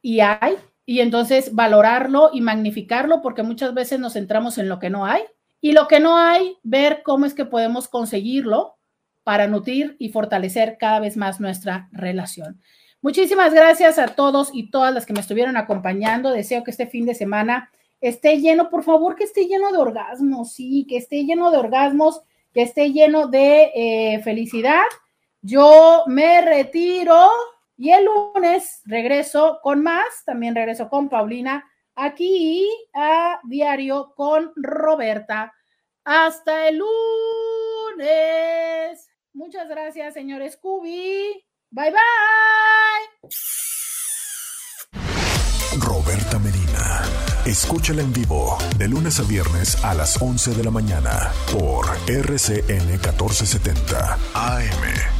y hay y entonces valorarlo y magnificarlo porque muchas veces nos centramos en lo que no hay y lo que no hay, ver cómo es que podemos conseguirlo para nutrir y fortalecer cada vez más nuestra relación. Muchísimas gracias a todos y todas las que me estuvieron acompañando. Deseo que este fin de semana esté lleno, por favor, que esté lleno de orgasmos, sí, que esté lleno de orgasmos, que esté lleno de eh, felicidad. Yo me retiro. Y el lunes regreso con más, también regreso con Paulina aquí a diario con Roberta. Hasta el lunes. Muchas gracias, señor Scooby. Bye bye. Roberta Medina. Escúchala en vivo de lunes a viernes a las 11 de la mañana por RCN 1470 AM.